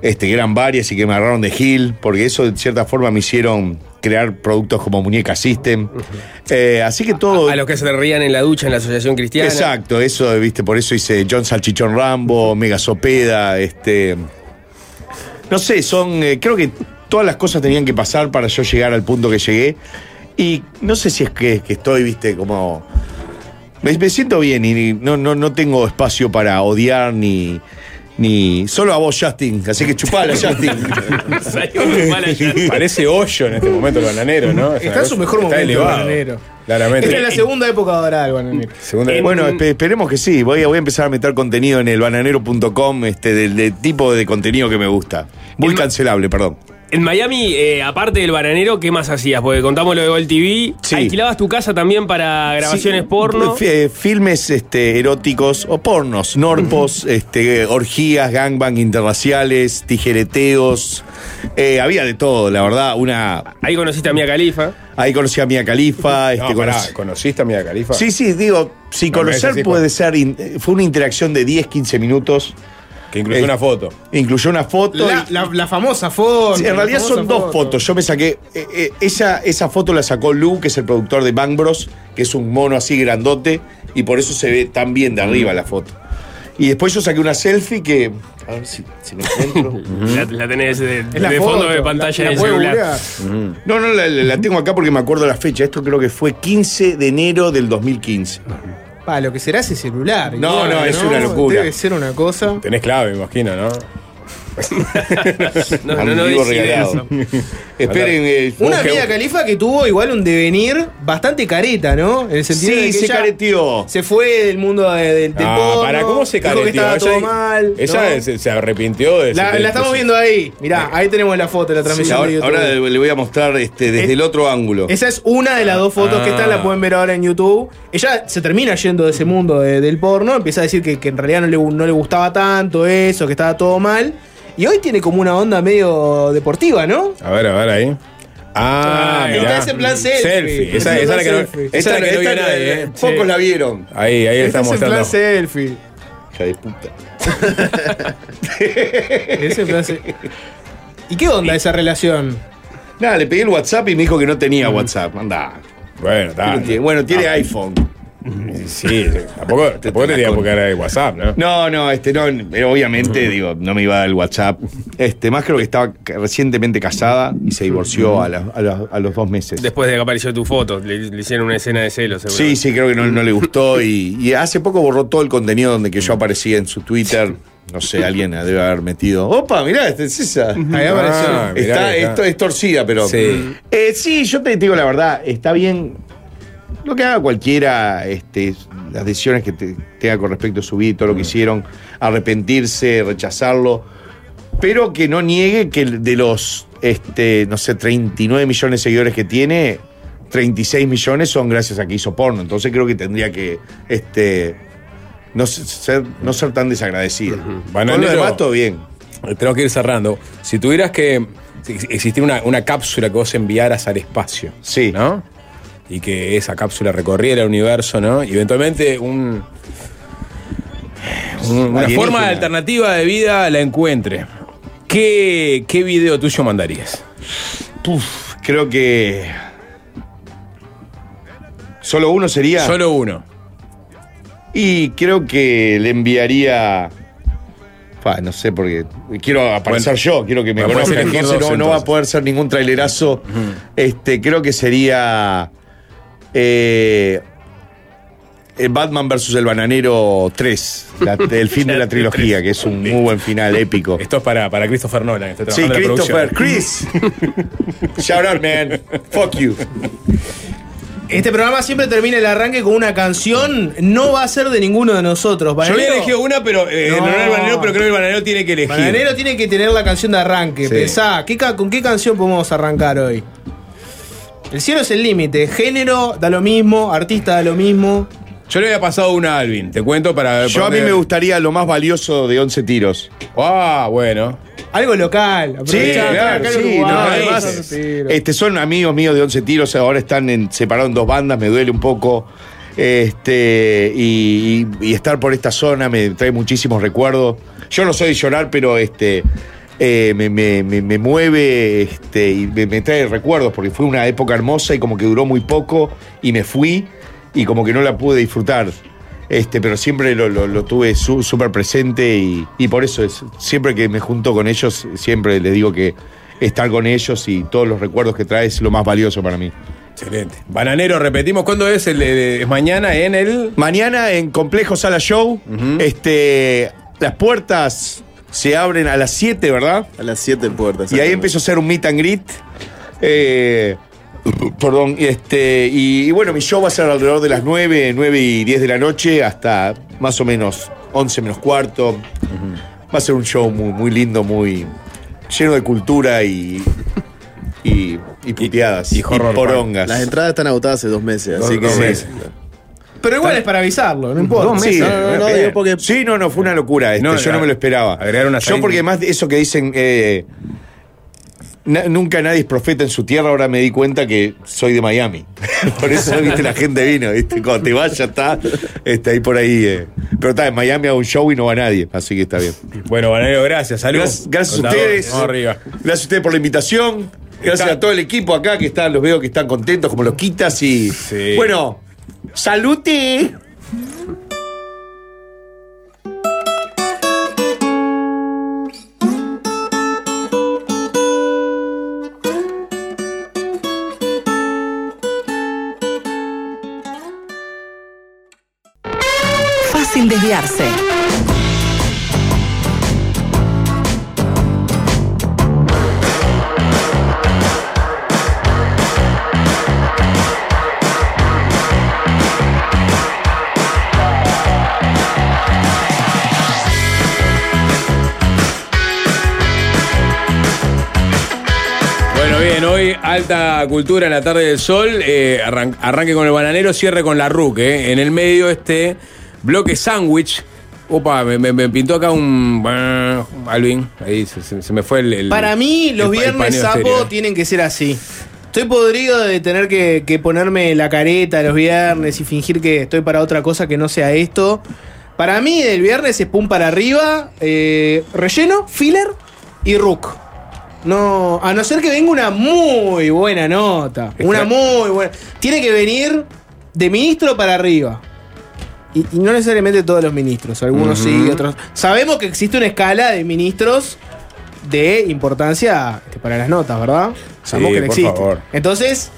este, que eran varias y que me agarraron de Gil, porque eso de cierta forma me hicieron crear productos como Muñeca System. Eh, así que todo. A los que se reían en la ducha en la Asociación Cristiana. Exacto, eso, viste, por eso hice John Salchichón Rambo, Mega Sopeda, este. No sé, son. eh, creo que todas las cosas tenían que pasar para yo llegar al punto que llegué. Y no sé si es que, que estoy, viste, como. Me, me siento bien y no, no, no tengo espacio para odiar ni. Ni. Solo a vos, Justin. Así que chupala, Justin. Salió muy mal ayer. Parece hoyo en este momento el bananero, ¿no Es está en su mejor está momento el elevado. bananero. Claramente. Esta es la segunda época dorada del bananero. Segunda- En- Bueno, espe- esperemos que sí. Voy a, voy a empezar a meter contenido en el bananero.com este, del, del tipo de contenido que me gusta. Muy En- cancelable, perdón. En Miami, eh, aparte del bananero, ¿qué más hacías? Porque contamos lo de Gol TV. Sí. ¿Alquilabas tu casa también para grabaciones Sí, porno? eh, filmes este, eróticos o pornos, norpos, este, orgías, gangbang interraciales, tijereteos. Eh, había de todo, la verdad. Una. Ahí conociste a Mia Khalifa. Ahí conocí a Mia Khalifa. No, este, pará, ¿Conociste a Mia Califa? Sí, sí, digo, si No, conocer puede ser. in- fue una interacción de 10, 15 minutos. Que incluyó Eh, una foto. Incluyó una foto. La, y- la- la famosa foto. Sí, en realidad son dos foto. fotos. Yo me saqué. eh, eh, esa, esa foto la sacó Lou, que es el productor de Bang Bros, que es un mono así grandote, y por eso se ve tan bien de arriba la foto. Y después yo saqué una selfie que. A ver si, si la encuentro. La, la tenés de, la foto, fondo de la- pantalla la del celular. googlear. No, no, la, la tengo acá porque me acuerdo la fecha. Esto creo que fue 15 de enero del 2015. Pa, lo que será ese celular. No, no, es una locura. Debe ser una cosa. Tenés clave, me imagino, ¿no? No, no, no regalado. eso. Esperen. eh, Una Mia Califa que tuvo igual un devenir bastante careta, ¿no? En el sentido de Sí, que se careteó. Se fue del mundo de- del, del Ah, porno, para cómo se dijo que careteó. estaba todo Ella- mal. Ella se, se arrepintió de La, de- la estamos de- viendo ahí. Mirá, ahí tenemos la foto, la Sí, transmisión ahora, de YouTube. ahora le voy a mostrar este, desde Es- el otro ángulo. Esa es una de las dos fotos que Ah. están, la pueden ver ahora en YouTube. Ella se termina yendo de ese mundo de- del porno, empieza a decir que, que en realidad no le, no le gustaba tanto eso, que estaba todo mal. Y hoy tiene como una onda medio deportiva, ¿no? A ver, a ver ahí. Ah, Ah, está ese plan selfie. Selfie. Esa, es la plan que no, selfie. esa es la que no vio Esta- nadie, ¿eh? Pocos la vieron. Ahí, ahí Este está es mostrando. plan selfie. Hija de puta. Ese plan ¿Y qué onda esa relación? Nada, le pedí el WhatsApp y me dijo que no tenía WhatsApp. Anda. Bueno, está. Tiene- Bueno, tiene iPhone. Sí, tampoco, tampoco tenía por qué de WhatsApp, ¿no? No, no, este no, pero obviamente, digo, no me iba a dar el WhatsApp. Este, más creo que estaba recientemente casada y se divorció a, la- a la- a los dos meses. Después de que apareció tu foto, le, le hicieron una escena de celos, seguro. Sí, sí, creo que no, no le gustó y, y hace poco borró todo el contenido donde que yo aparecía en su Twitter. No sé, alguien debe haber metido. Opa, mirá, esta es esa. Ahí apareció. Ah, mirá, está, mirá. esto es torcida, pero. Sí. Eh, sí, yo te digo la verdad, está bien. Lo que haga cualquiera, este, las decisiones que te- tenga con respecto a su vida y todo lo que hicieron, arrepentirse, rechazarlo, pero que no niegue que de los, este, no sé, 39 millones de seguidores que tiene, 36 millones son gracias a que hizo porno. Entonces creo que tendría que, este, no ser, no ser tan desagradecida. Con lo demás, todo bien. Tenemos que ir cerrando. Si tuvieras que. Si existiera una, una cápsula que vos enviaras al espacio. Sí. ¿No? Y que esa cápsula recorriera el universo, ¿no? Y eventualmente un. un- una forma alternativa de vida la encuentre. ¿Qué, qué video tuyo mandarías? Creo que. Solo uno sería. Solo uno. Y creo que le enviaría. Fa, no sé, porque quiero aparecer Bueno, yo, quiero que me puedes conozcan. Entonces no, no va a poder ser ningún trailerazo. Este, creo que sería. Eh, el Batman vs. el Bananero 3, la- el fin de la trilogía, que es un muy buen final épico. Esto es para, para Christopher Nolan. que está Sí, Christopher. Chris. Shout out, man. Fuck you. Este programa siempre termina el arranque con una canción. No va a ser de ninguno de nosotros. Yo había elegido una, pero eh, en No. honor al bananero, pero creo que el bananero tiene que elegir. Bananero tiene que tener la canción de arranque. Sí. Pensá, ¿qué ¿con qué canción podemos arrancar hoy? El cielo es el límite. Género da lo mismo, artista da lo mismo. Yo le había pasado una a Alvin, te cuento para. Yo a mí me gustaría lo más valioso de 11 tiros. Ah, bueno. Algo local. Sí, aprovechá, claro, acá en sí, Uruguay, no, además, tiros. este, son amigos míos de 11 tiros, ahora están en, separados en dos bandas, me duele un poco. Este, y, y- y estar por esta zona me trae muchísimos recuerdos. Yo no soy de llorar, pero este, eh, me, me- me- me mueve este, y me, trae recuerdos, porque fue una época hermosa y como que duró muy poco y me fui y como que no la pude disfrutar. Este, pero siempre lo, lo- lo tuve su- súper presente y, y por eso es, siempre que me junto con ellos, siempre les digo que estar con ellos y todos los recuerdos que trae es lo más valioso para mí. Excelente. Bananero, repetimos, ¿cuándo es? El, es mañana en el. Mañana en Complejo Sala Show, este, las puertas se abren a las 7, ¿verdad? A las 7 puertas. Y ahí empezó a hacer un meet and greet. Eh, Perdón, este, y, y bueno, mi show va a ser alrededor de las 9, 9 y 10 de la noche hasta más o menos 11 menos cuarto. Va a ser un show muy, muy lindo, muy lleno de cultura y, y, y puteadas y porongas. Las entradas están agotadas hace dos meses, Dos- así que. dos meses. Pero igual es para avisarlo, no importa. Dos Sí, no, no, no, digo porque- sí, no, no, fue una locura. Este, No, yo no me lo esperaba. agregar una yo porque más de eso que dicen, eh, na- nunca nadie es profeta en su tierra, ahora me di cuenta que soy de Miami. por eso, viste, la gente vino, viste, cuando te vayas está, está ahí por ahí. eh. Pero está, en Miami hago un show y no va nadie, así que está bien. Bueno, Bananero, gracias. Salud. Gracias, gracias a ustedes. vamos arriba. Gracias a ustedes por la invitación. Gracias Está- a todo el equipo acá que están, los veo que están contentos como los quitas y. Sí. Bueno, salute. Bien, hoy alta cultura en la tarde del sol. eh, arran- arranque con el bananero, cierre con la RUC. eh. En el medio, este bloque sándwich. Opa, me, me- me pintó acá un. Alvin, ahí se, me fue el. el- Para mí, los el pa- el viernes sapo tienen que ser así. Estoy podrido de tener que, que ponerme la careta los viernes y fingir que estoy para otra cosa que no sea esto. Para mí, el viernes es pum para arriba, eh, relleno, filler y rook. No, a no ser que venga una muy buena nota. Una muy buena. Tiene que venir de ministro para arriba. Y, y no necesariamente todos los ministros, algunos sí, otros. Sabemos que existe una escala de ministros de importancia este, para las notas, ¿verdad? Sabemos Sí, que por existe. favor. Entonces,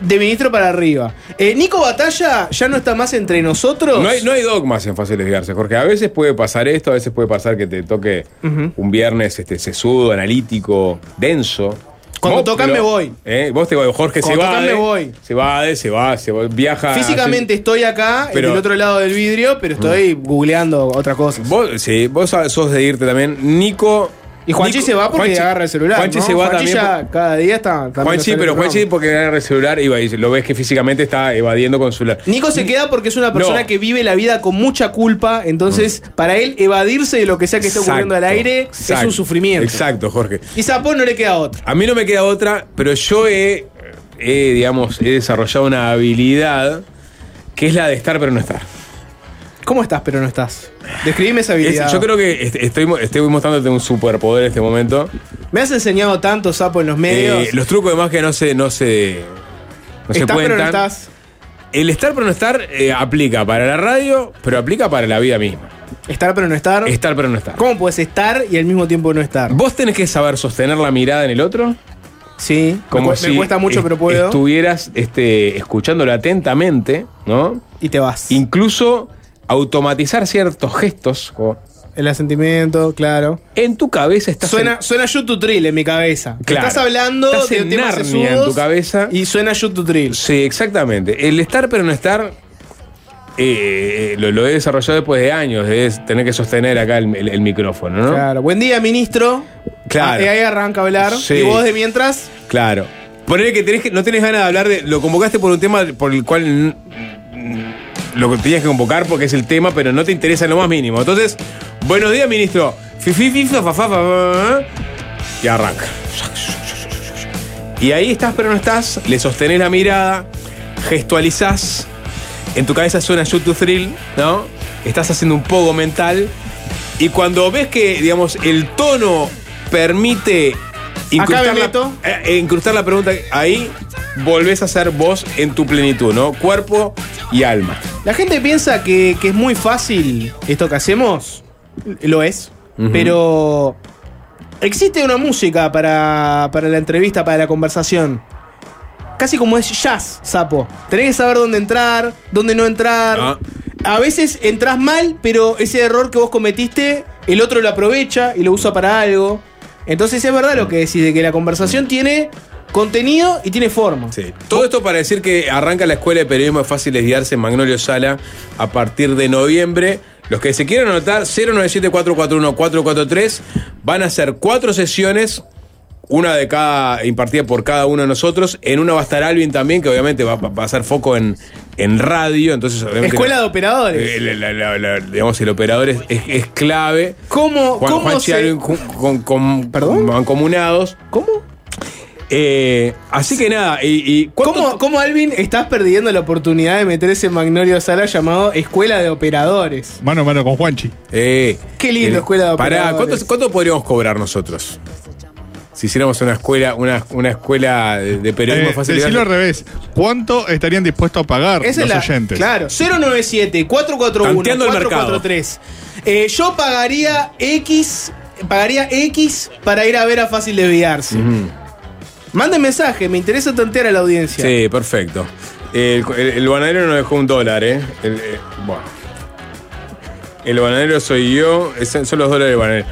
de ministro para arriba. Eh, Nico Batalla ya no está más entre nosotros. No hay, no hay dogmas en fácil desviarse, Jorge. A veces puede pasar esto, a veces puede pasar que te toque un viernes este, sesudo, analítico, denso. Cuando Vos, tocan pero- me voy. ¿eh? Vos te Jorge Cuando se va. tocan me voy. Se va, se va, se va, viaja. Físicamente estoy acá, Pero- del otro lado del vidrio, pero estoy googleando otra cosa. Vos, sí, vos sos de irte también. Nico. Y Juanchi Nico- se va porque Juanchi- agarra el celular. Juanchi ¿no? se va Juanchi también. ya por- cada día está. Juanchi, pero. Juanchi porque agarra el celular y va y lo ves que físicamente está evadiendo con su celular. Nico se queda porque es una persona No. que vive la vida con mucha culpa, entonces para él evadirse de lo que sea que esté ocurriendo al Exacto, aire es un sufrimiento. Exacto, Jorge. Y Zapón no le queda otra. A mí no me queda otra, pero yo he, he, digamos, he desarrollado una habilidad que es la de estar pero no estar. ¿Cómo estás, pero no estás? Describime esa Es- habilidad. yo creo que est- estoy, estoy mostrándote un superpoder en este momento. Me has enseñado tanto, Sapo, en los medios. Eh, los trucos además que no se, no se, no se pero no estás. El estar pero no estar eh, aplica para la radio, pero aplica para la vida misma. Estar, pero no estar. Estar pero no estar. ¿Cómo puedes estar y al mismo tiempo no estar? Vos tenés que saber sostener la mirada en el otro. Sí, Como me, si cuesta mucho, pero puedo. estuvieras este, escuchándolo atentamente, ¿no? Y te vas. Incluso automatizar ciertos gestos. como El asentimiento, claro. en tu cabeza estás Suena, en- suena to Trill en mi cabeza. Claro. Estás hablando Estás de en temas Narnia en tu cabeza. Y suena to Trill. Sí, exactamente. El estar pero no estar eh, lo, lo he desarrollado después de años, de tener que sostener acá el, el- el micrófono, ¿no? Claro. Buen día, ministro. Claro. Y ahí arranca a hablar. Sí. Y vos de mientras. Claro. Ponerle que, tenés que no tenés ganas de hablar de. Lo convocaste por un tema por el cual. Lo que tenías que convocar porque es el tema, pero no te interesa en lo más mínimo. Entonces, buenos días, ministro. Y arranca. Y ahí estás, pero no estás. Le sostenés la mirada, gestualizás. En tu cabeza suena Shoot to Thrill, ¿no? Estás haciendo un poco mental. Y cuando ves que, digamos, el tono permite incrustar, me la, eh, incrustar la pregunta, ahí volvés a ser vos en tu plenitud, ¿no? Cuerpo y alma. La gente piensa que, que es muy fácil esto que hacemos. Lo es. Pero existe una música para, para la entrevista, para la conversación. Casi como es jazz, sapo. Tenés que saber dónde entrar, dónde no entrar. Ah. A veces entras mal, pero ese error que vos cometiste, el otro lo aprovecha y lo usa para algo. Entonces es verdad lo que decís, de que la conversación tiene contenido y tiene forma. Sí. Todo esto para decir que arranca la Escuela de Periodismo de Fácil Desviarse en Magnolio Sala a partir de noviembre. Los que se quieran anotar, 097-441-443, van a ser cuatro sesiones, una de cada, impartida por cada uno de nosotros. En una va a estar Alvin también, que obviamente va, va a hacer foco en, en radio. Entonces, Escuela de operadores. eh, la- la- digamos, el operador es, es- es clave. ¿Cómo, Juan, cómo Juanchi y se- Alvin con, con- con- ¿Perdón? mancomunados. ¿Cómo? Eh, así que nada, y, y ¿cuánto- ¿Cómo, cómo, Alvin, estás perdiendo la oportunidad de meter ese Magnolio Sala llamado Escuela de Operadores? Mano a mano con Juanchi. Eh, Qué lindo, escuela de Pará, operadores. ¿cuánto, cuánto podríamos cobrar nosotros? Si hiciéramos una escuela, una, una escuela de, de periodismo Eh, fácil. decirlo al revés. ¿Cuánto estarían dispuestos a pagar Esa los es la, oyentes? Claro, 097-441-443. Tanteando el mercado. Eh, yo pagaría X, pagaría X para ir a ver a Fácil Desviarse. Manden mensaje, me interesa tantear a la audiencia. Sí, perfecto. El, el, el bananero nos dejó un dólar, ¿eh? El, eh, bueno. El bananero soy yo, es- son los dólares del bananero.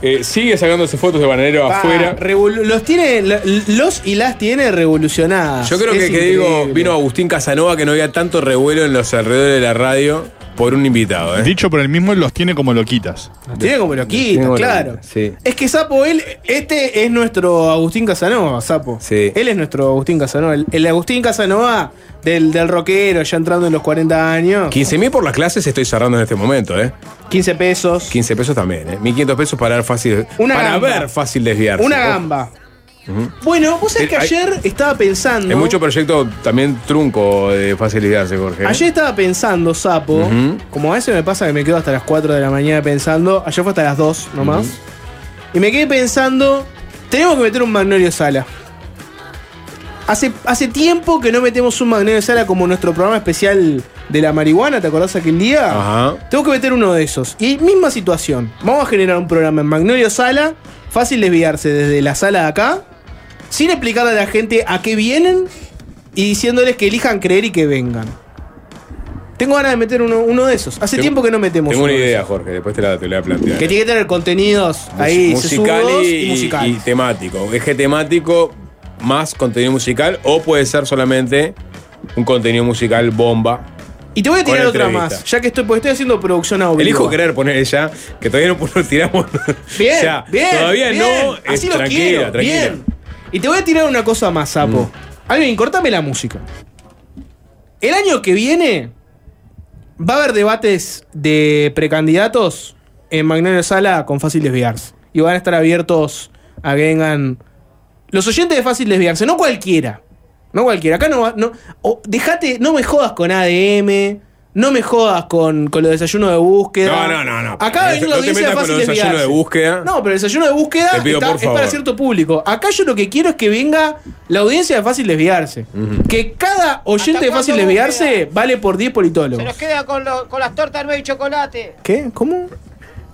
Eh, sigue sacándose fotos de bananero Pa, afuera. los tiene, los y las tiene revolucionadas. Yo creo que, Es que digo, vino Agustín Casanova que no había tanto revuelo en los alrededores de la radio por un invitado, ¿eh? Dicho por él mismo, los tiene como loquitas. Los tiene como loquita, Tiene como claro. sí. Es que Sapo, él, este es nuestro Agustín Casanova, Sapo. Sí. Él es nuestro Agustín Casanova. El, el Agustín Casanova del, del rockero, ya entrando en los 40 años. 15 mil por las clases estoy cerrando en este momento, ¿eh? 15 pesos. 15 pesos también, ¿eh? 1500 pesos para ver fácil. Una para gamba. ver fácil desviarse. Una Oh, Bueno, vos sabés que Eh, hay- ayer estaba pensando. Hay mucho proyecto también trunco de fácil desviarse, Jorge. ¿eh? Ayer estaba pensando, Sapo. Como a veces me pasa que me quedo hasta las 4 de la mañana pensando. Ayer fue hasta las 2 nomás. Y me quedé pensando. Tenemos que meter un Magnolio Sala. Hace, hace tiempo que no metemos un Magnolio Sala como nuestro programa especial de la marihuana, ¿te acordás aquel día? Ajá. Tengo que meter uno de esos. Y misma situación. Vamos a generar un programa en Magnolio Sala. Fácil desviarse desde la sala de acá. Sin explicarle a la gente a qué vienen. Y diciéndoles que elijan creer y que vengan. Tengo ganas de meter uno, uno de esos. Hace Tengo- tiempo que no metemos Tengo una uno de idea. Jorge, después te la, te la voy a plantear. Que tiene que tener contenidos ahí musical y, y, musicales. y temático. Eje temático más contenido musical o puede ser solamente un contenido musical bomba. Y te voy a tirar otra entrevista. más. Ya que estoy, porque estoy haciendo producción audio. Elijo querer poner ella, que todavía no tiramos. Bien, o sea, bien. todavía bien. no. es Así lo tranquila, quiero. tranquila. Bien. Y te voy a tirar una cosa más, sapo. Alguien, cortame la música. El año que viene va a haber debates de precandidatos en Magnolia Sala con Fácil Desviarse. Y van a estar abiertos a que vengan los oyentes de Fácil Desviarse, no cualquiera. No cualquiera. Acá no va. No, o dejate, no me jodas con ADM. No me jodas con, con los desayunos de búsqueda. No, no, no, no. Acá va a venir No te audiencia metas con fácil los desayunos desviarse. de búsqueda. No, pero el desayuno de búsqueda Te pido, está- por es para cierto público. Acá yo lo que quiero es que venga la audiencia de fácil desviarse. Que cada oyente de fácil cuándo desviarse búsqueda? vale por 10 Se politólogos. nos queda con, lo- con las tortas nueve y chocolate. ¿Qué? ¿Cómo?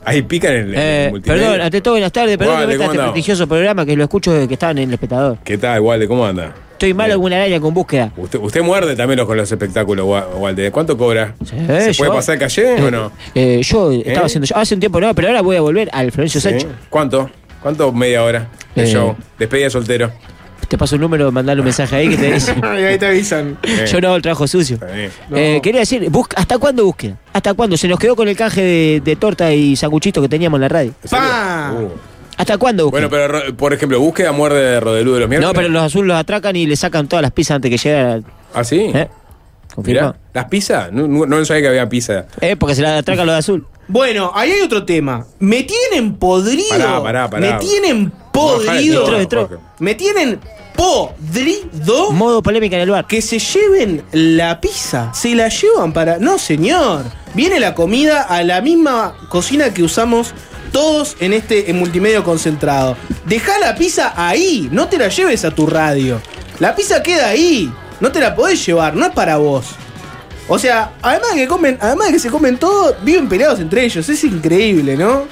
Ahí pican en el, en el Eh, multimedia. perdón, ante todo, buenas tardes. Perdón Walde, que meta ¿cómo este prestigioso programa que lo escucho desde que estaban en el espectador. ¿Qué tal, Walde? ¿Cómo anda? Estoy mal alguna araña con búsqueda. Usted, usted muerde también los- con los espectáculos, Wa- Walde. ¿Cuánto cobra? Sí, ¿Se yo- puede pasar calle o no? Eh, yo estaba haciendo. Hace un tiempo no, pero ahora voy a volver al Florencio ¿Sí? Sánchez. ¿Cuánto? ¿Cuánto media hora de Eh. show? Despedida de soltero. Te paso un número, mandale un mensaje ahí que te dice. ahí te avisan. Eh, Yo no hago el trabajo sucio. Eh, quería decir, busca- ¿hasta cuándo búsqueda? ¿Hasta cuándo? Se nos quedó con el canje de, de torta y sanguchito que teníamos en la radio. ¿En serio? Pa. Uh. ¿Hasta cuándo búsqueda? Bueno, pero ro- por ejemplo, búsqueda muerde de Rodelú de los miércoles. no, pero los azules los atracan y le sacan todas las pizzas antes que llegara. ¿Ah, sí? ¿Eh? ¿Confirma? Mirá, ¿Las pizzas? No, no, no sabía que había pizza. Eh, porque se las atracan los de azul. Bueno, ahí hay otro tema. Me tienen podrido. Pará, pará, pará. Me tienen No, podrido. todo, Entró, entró. Jorge. Me tienen podrido. Modo polémica en el bar. que se lleven la pizza. Se la llevan para. No, señor. Viene la comida a la misma cocina que usamos todos en este en multimedia concentrado. Deja la pizza ahí. No te la lleves a tu radio. La pizza queda ahí. No te la podés llevar. No es para vos. O sea, además de que comen, además de que se comen todo, viven peleados entre ellos. Es increíble, ¿no?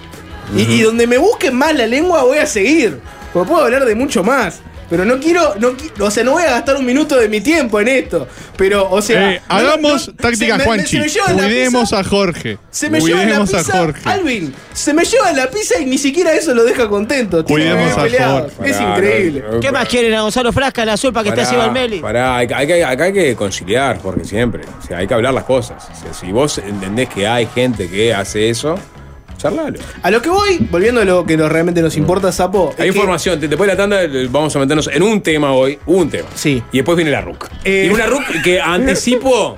Y- y, donde me busquen más la lengua voy a seguir. Porque puedo hablar de mucho más. Pero no quiero, no, o sea, no voy a gastar un minuto de mi tiempo en esto. Pero, o sea. Eh, no, hagamos no, táctica se me- Juanchi. me Cuidemos pizza- a Jorge. Se me lleva la Cuidemos a pizza, Jorge. Alvin, se me lleva la pizza y ni siquiera eso lo deja contento. Cuidemos a. Jorge. Es Pará, increíble. no, ¿Qué más quieren a Gonzalo Frasca, la sopa que está encima del Meli? Pará, hay, que- hay que- acá hay que conciliar, porque siempre. O sea, hay que hablar las cosas. O sea, si vos entendés que hay gente que hace eso, charlalo. A lo que voy, volviendo a lo que nos, realmente nos importa, Sapo. Hay información. Después de la tanda eh, vamos a meternos en un tema hoy. Un tema. Sí. Y después viene la RUC. Eh. Y una RUC que anticipo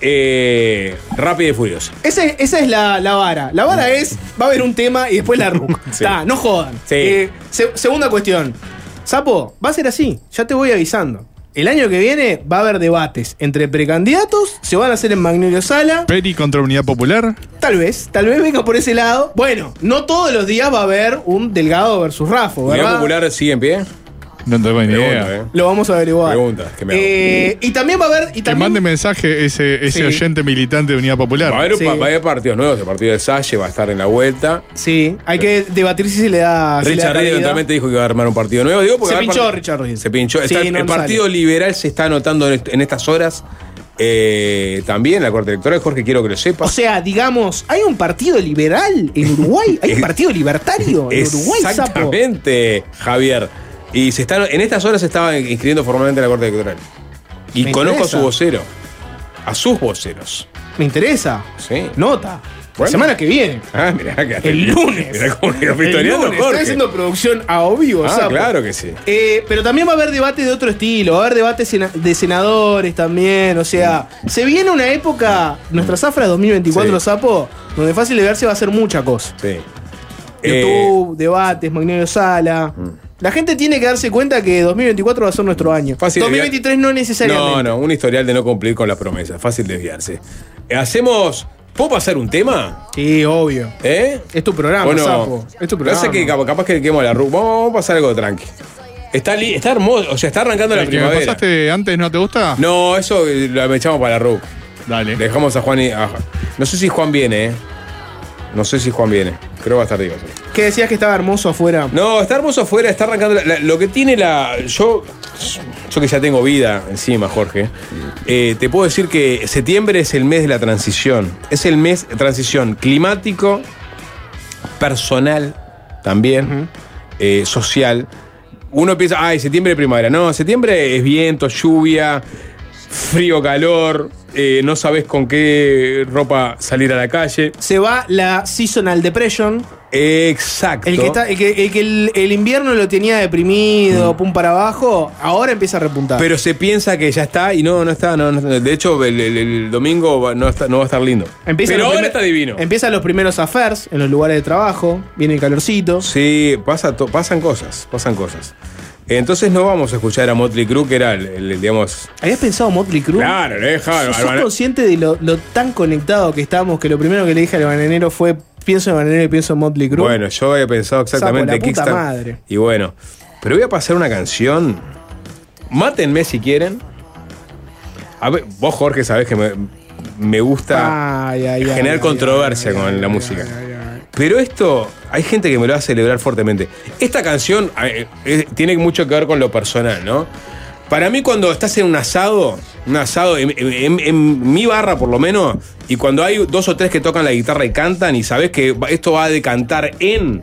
eh, rápida y furiosa. Ese- esa es la, la vara. La vara es, va a haber un tema y después la RUC. Sí. Está, no jodan. Sí. Eh, se- segunda cuestión. Sapo, va a ser así. Ya te voy avisando. El año que viene va a haber debates entre precandidatos, se van a hacer en Magnolio Sala. Peri contra Unidad Popular. Tal vez, tal vez venga por ese lado. Bueno, no todos los días va a haber un Delgado versus Rafo, ¿Unidad ¿verdad? Popular sigue en pie? No tengo ni Pregunta, idea. eh. Lo vamos a averiguar. Pregunta, que me hago. Eh, y también va a haber. Y Que también, mande mensaje ese, ese Sí. oyente militante de Unidad Popular. Va a, haber, Sí. va a haber partidos nuevos. El partido de Salle va a estar en la vuelta. Sí, hay que debatir si se le da. si le da Richard Reed cabida. eventualmente dijo que iba a armar un partido nuevo. Digo, porque Se va a haber pinchó part- Richard Reed. Se pinchó. Sí, Está- no el nos Partido sale. Liberal se está anotando en, est- en estas horas. eh, también la Corte Electoral. Jorge, quiero que lo sepa. O sea, digamos, ¿hay un partido liberal en Uruguay? ¿Hay un partido libertario en Uruguay, sapo? Exactamente, Javier. Y se están, en estas horas se estaba inscribiendo formalmente en la Corte Electoral. Y Me conozco interesa. a su vocero. A sus voceros. Me interesa. Sí. Nota. La Bueno. semana que viene. Ah, mirá que El lunes. Mirá cómo El lunes. Jorge. Estoy haciendo producción a vivo, Ah, sapo. claro que sí. Eh, pero también va a haber debate de otro estilo, va a haber debate sena- de senadores también, o sea, se viene una época, nuestra zafra 2024 Sí. Sapo, donde fácil de verse va a ser mucha cosa. Sí. Eh, YouTube, debates, Magnolio Sala. La gente tiene que darse cuenta que 2024 va a ser nuestro año. Fácil 2023 no necesariamente. No, no, un historial de no cumplir con las promesas. Fácil desviarse. Hacemos. ¿Puedo pasar un tema? Sí, obvio. ¿Eh? Es tu programa, Bueno, Sapo. Es tu programa. Pasa que capaz, que quemo la ruta. Vamos, vamos a pasar algo tranqui. Está, li- está hermoso, o sea, está arrancando la ¿El que primavera. pasaste antes no te gusta? No, eso eh, lo echamos para la RUC. Dale. Le dejamos a Juan y. a- no sé si Juan viene, ¿eh? No sé si Juan viene. Creo que va a estar Diego. ¿Qué decías que estaba hermoso afuera? No, está hermoso afuera, está arrancando. la- la- lo que tiene la. Yo. Yo que ya tengo vida encima, Jorge. eh, te puedo decir que septiembre es el mes de la transición. Es el mes de transición climático, personal también, eh, social. Uno piensa, ay, septiembre de primavera. No, septiembre es viento, lluvia, frío, calor. Eh, no sabes con qué ropa salir a la calle. Se va la Seasonal Depression. Exacto. El que, está, el, que, el, que el- el invierno lo tenía deprimido, pum para abajo, ahora empieza a repuntar. Mm. Pero se piensa que ya está y no, no está. No, no- de hecho, el, domingo va- no, está- no va a estar lindo. Empiezan Pero ahora está divino. Empiezan los primeros affairs en los lugares de trabajo, viene el calorcito. Sí, pasa pasan cosas, pasan cosas. Entonces no vamos a escuchar a Motley Crue, que era el, el, digamos. ¿Habías pensado Motley Crue? Claro, le deja. ¿Sos consciente de lo, lo tan conectado que estamos que lo primero que le dije al bananero fue pienso en bananero y pienso en Motley Crue? Bueno, yo había pensado exactamente Kickstarter. madre. Y bueno, pero voy a pasar una canción. Mátenme si quieren. A ver, vos, Jorge, sabés que me, me gusta Ay, ay, ay, generar ay, controversia con la música. Pero esto, hay gente que me lo va a celebrar fuertemente. Esta canción eh, eh, tiene mucho que ver con lo personal, ¿no? Para mí, cuando estás en un asado, un asado, en, en- mi barra por lo menos, y cuando hay dos o tres que tocan la guitarra y cantan, y sabes que esto va a decantar en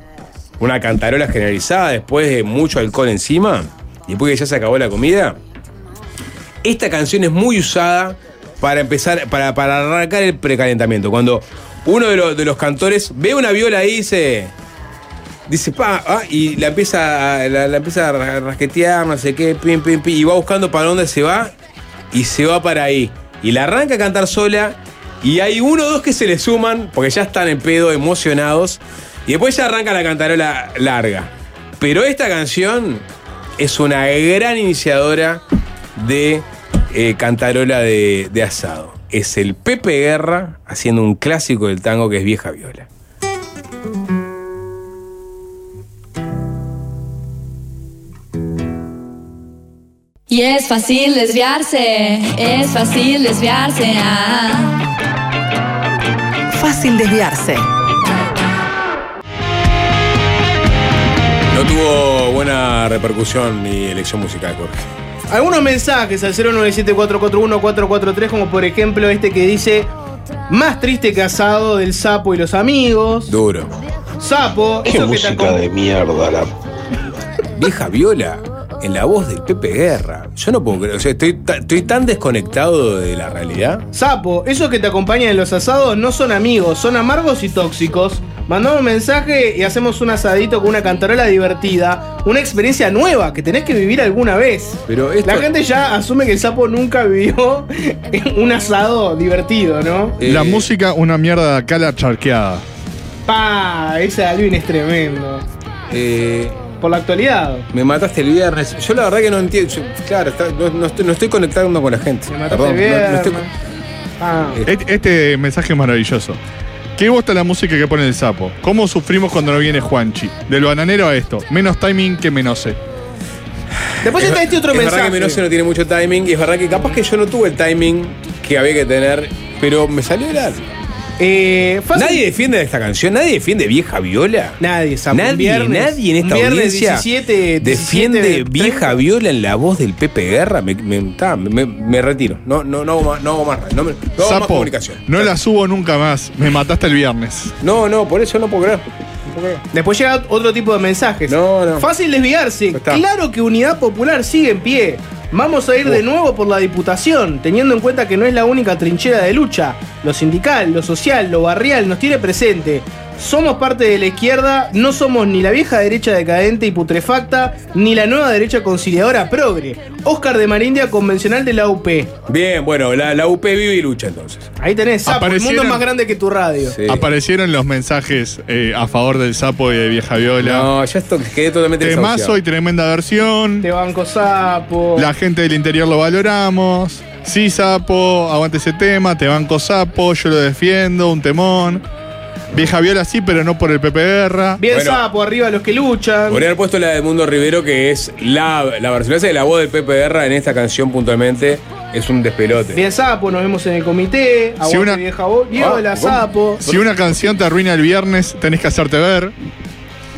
una cantarola generalizada después de mucho alcohol encima, y después que ya se acabó la comida, esta canción es muy usada para empezar, para, para arrancar el precalentamiento. Cuando uno de, los- de los cantores ve una viola y dice. Dice, pa, ah, y la empieza, a- la, empieza rasquetear, no sé qué, pim, pim, pim, y va buscando para dónde se va, y se va para ahí. Y la arranca a cantar sola, y hay uno o dos que se le suman, porque ya están en pedo, emocionados, y después ya arranca la cantarola larga. Pero esta canción es una gran iniciadora de eh, cantarola de, de asado. Es el Pepe Guerra haciendo un clásico del tango que es Vieja Viola. Y es fácil desviarse, es fácil desviarse. ah. Fácil desviarse. No tuvo buena repercusión mi elección musical, Jorge. Algunos mensajes al 097441443, como por ejemplo este que dice: Más triste que asado del sapo y los amigos. Duro. Sapo, Qué eso que te música de mierda, la Vieja Viola en la voz del Pepe Guerra. Yo no puedo creer, o sea, estoy, estoy tan desconectado de la realidad. Sapo, esos que te acompañan en los asados no son amigos, son amargos y tóxicos. Mandamos un mensaje y hacemos un asadito con una cantarola divertida. Una experiencia nueva que tenés que vivir alguna vez. Pero esto- La gente ya asume que el sapo nunca vivió un asado divertido, ¿no? La música, una mierda de acá la charqueada. Pa, ese Alvin es tremendo. Eh, Por la actualidad. me mataste el viernes. Yo la verdad que no entiendo. yo- claro, está- no, no estoy, no estoy conectando con la gente. Me mataste Perdón, el no- no viernes. estoy- Ah. Este, este mensaje es maravilloso. ¿Qué gusta la música que pone el sapo? ¿Cómo sufrimos cuando no viene Juanchi? Del bananero a esto. Menos timing que Menose. Después es, está este otro es mensaje. verdad que Menose no tiene mucho timing y es verdad que capaz que yo no tuve el timing que había que tener, pero me salió el alma. Eh, Nadie defiende esta canción, nadie defiende Vieja Viola. Nadie. Un Nadie, viernes- nadie en esta audiencia 17, 17 defiende de Vieja 30. Viola en la voz del Pepe Guerra. Me, me, ta, me- me retiro. No, no, no hago más, no hago más, no, no hago más Sapo, comunicación. no la subo nunca más. Me mataste el viernes. No, no, por eso no puedo creer. Después llega otro tipo de mensajes. No, no. Fácil desviarse. está. Claro que Unidad Popular sigue en pie. Vamos a ir de nuevo por la diputación, teniendo en cuenta que no es la única trinchera de lucha. Lo sindical, lo social, lo barrial nos tiene presente. Somos parte de la izquierda, no somos ni la vieja derecha decadente y putrefacta, ni la nueva derecha conciliadora progre. Oscar de Marindia, convencional de la UP. Bien, bueno, la, la UP vive y lucha entonces. Ahí tenés, Sapo, el mundo es más grande que tu radio. Sí. Aparecieron los mensajes eh, a favor del sapo y de Vieja Viola. No, ya esto quedé totalmente Temazo y tremenda versión. Te banco Sapo. La gente del interior lo valoramos. Sí, sapo, aguante ese tema. Te banco sapo, yo lo defiendo, un temón. Vieja Viola sí, pero no por el Pepe Guerra. Bien Bueno. Sapo, arriba los que luchan. Podría haber puesto la de Mundo Rivero, que es la, la de la voz del Pepe Guerra en esta canción puntualmente. Es un despelote. Bien Sapo, nos vemos en el comité. Aguante Si una- vieja voz. Viola, Ah. Sapo. Si una canción te arruina el viernes, tenés que hacerte ver.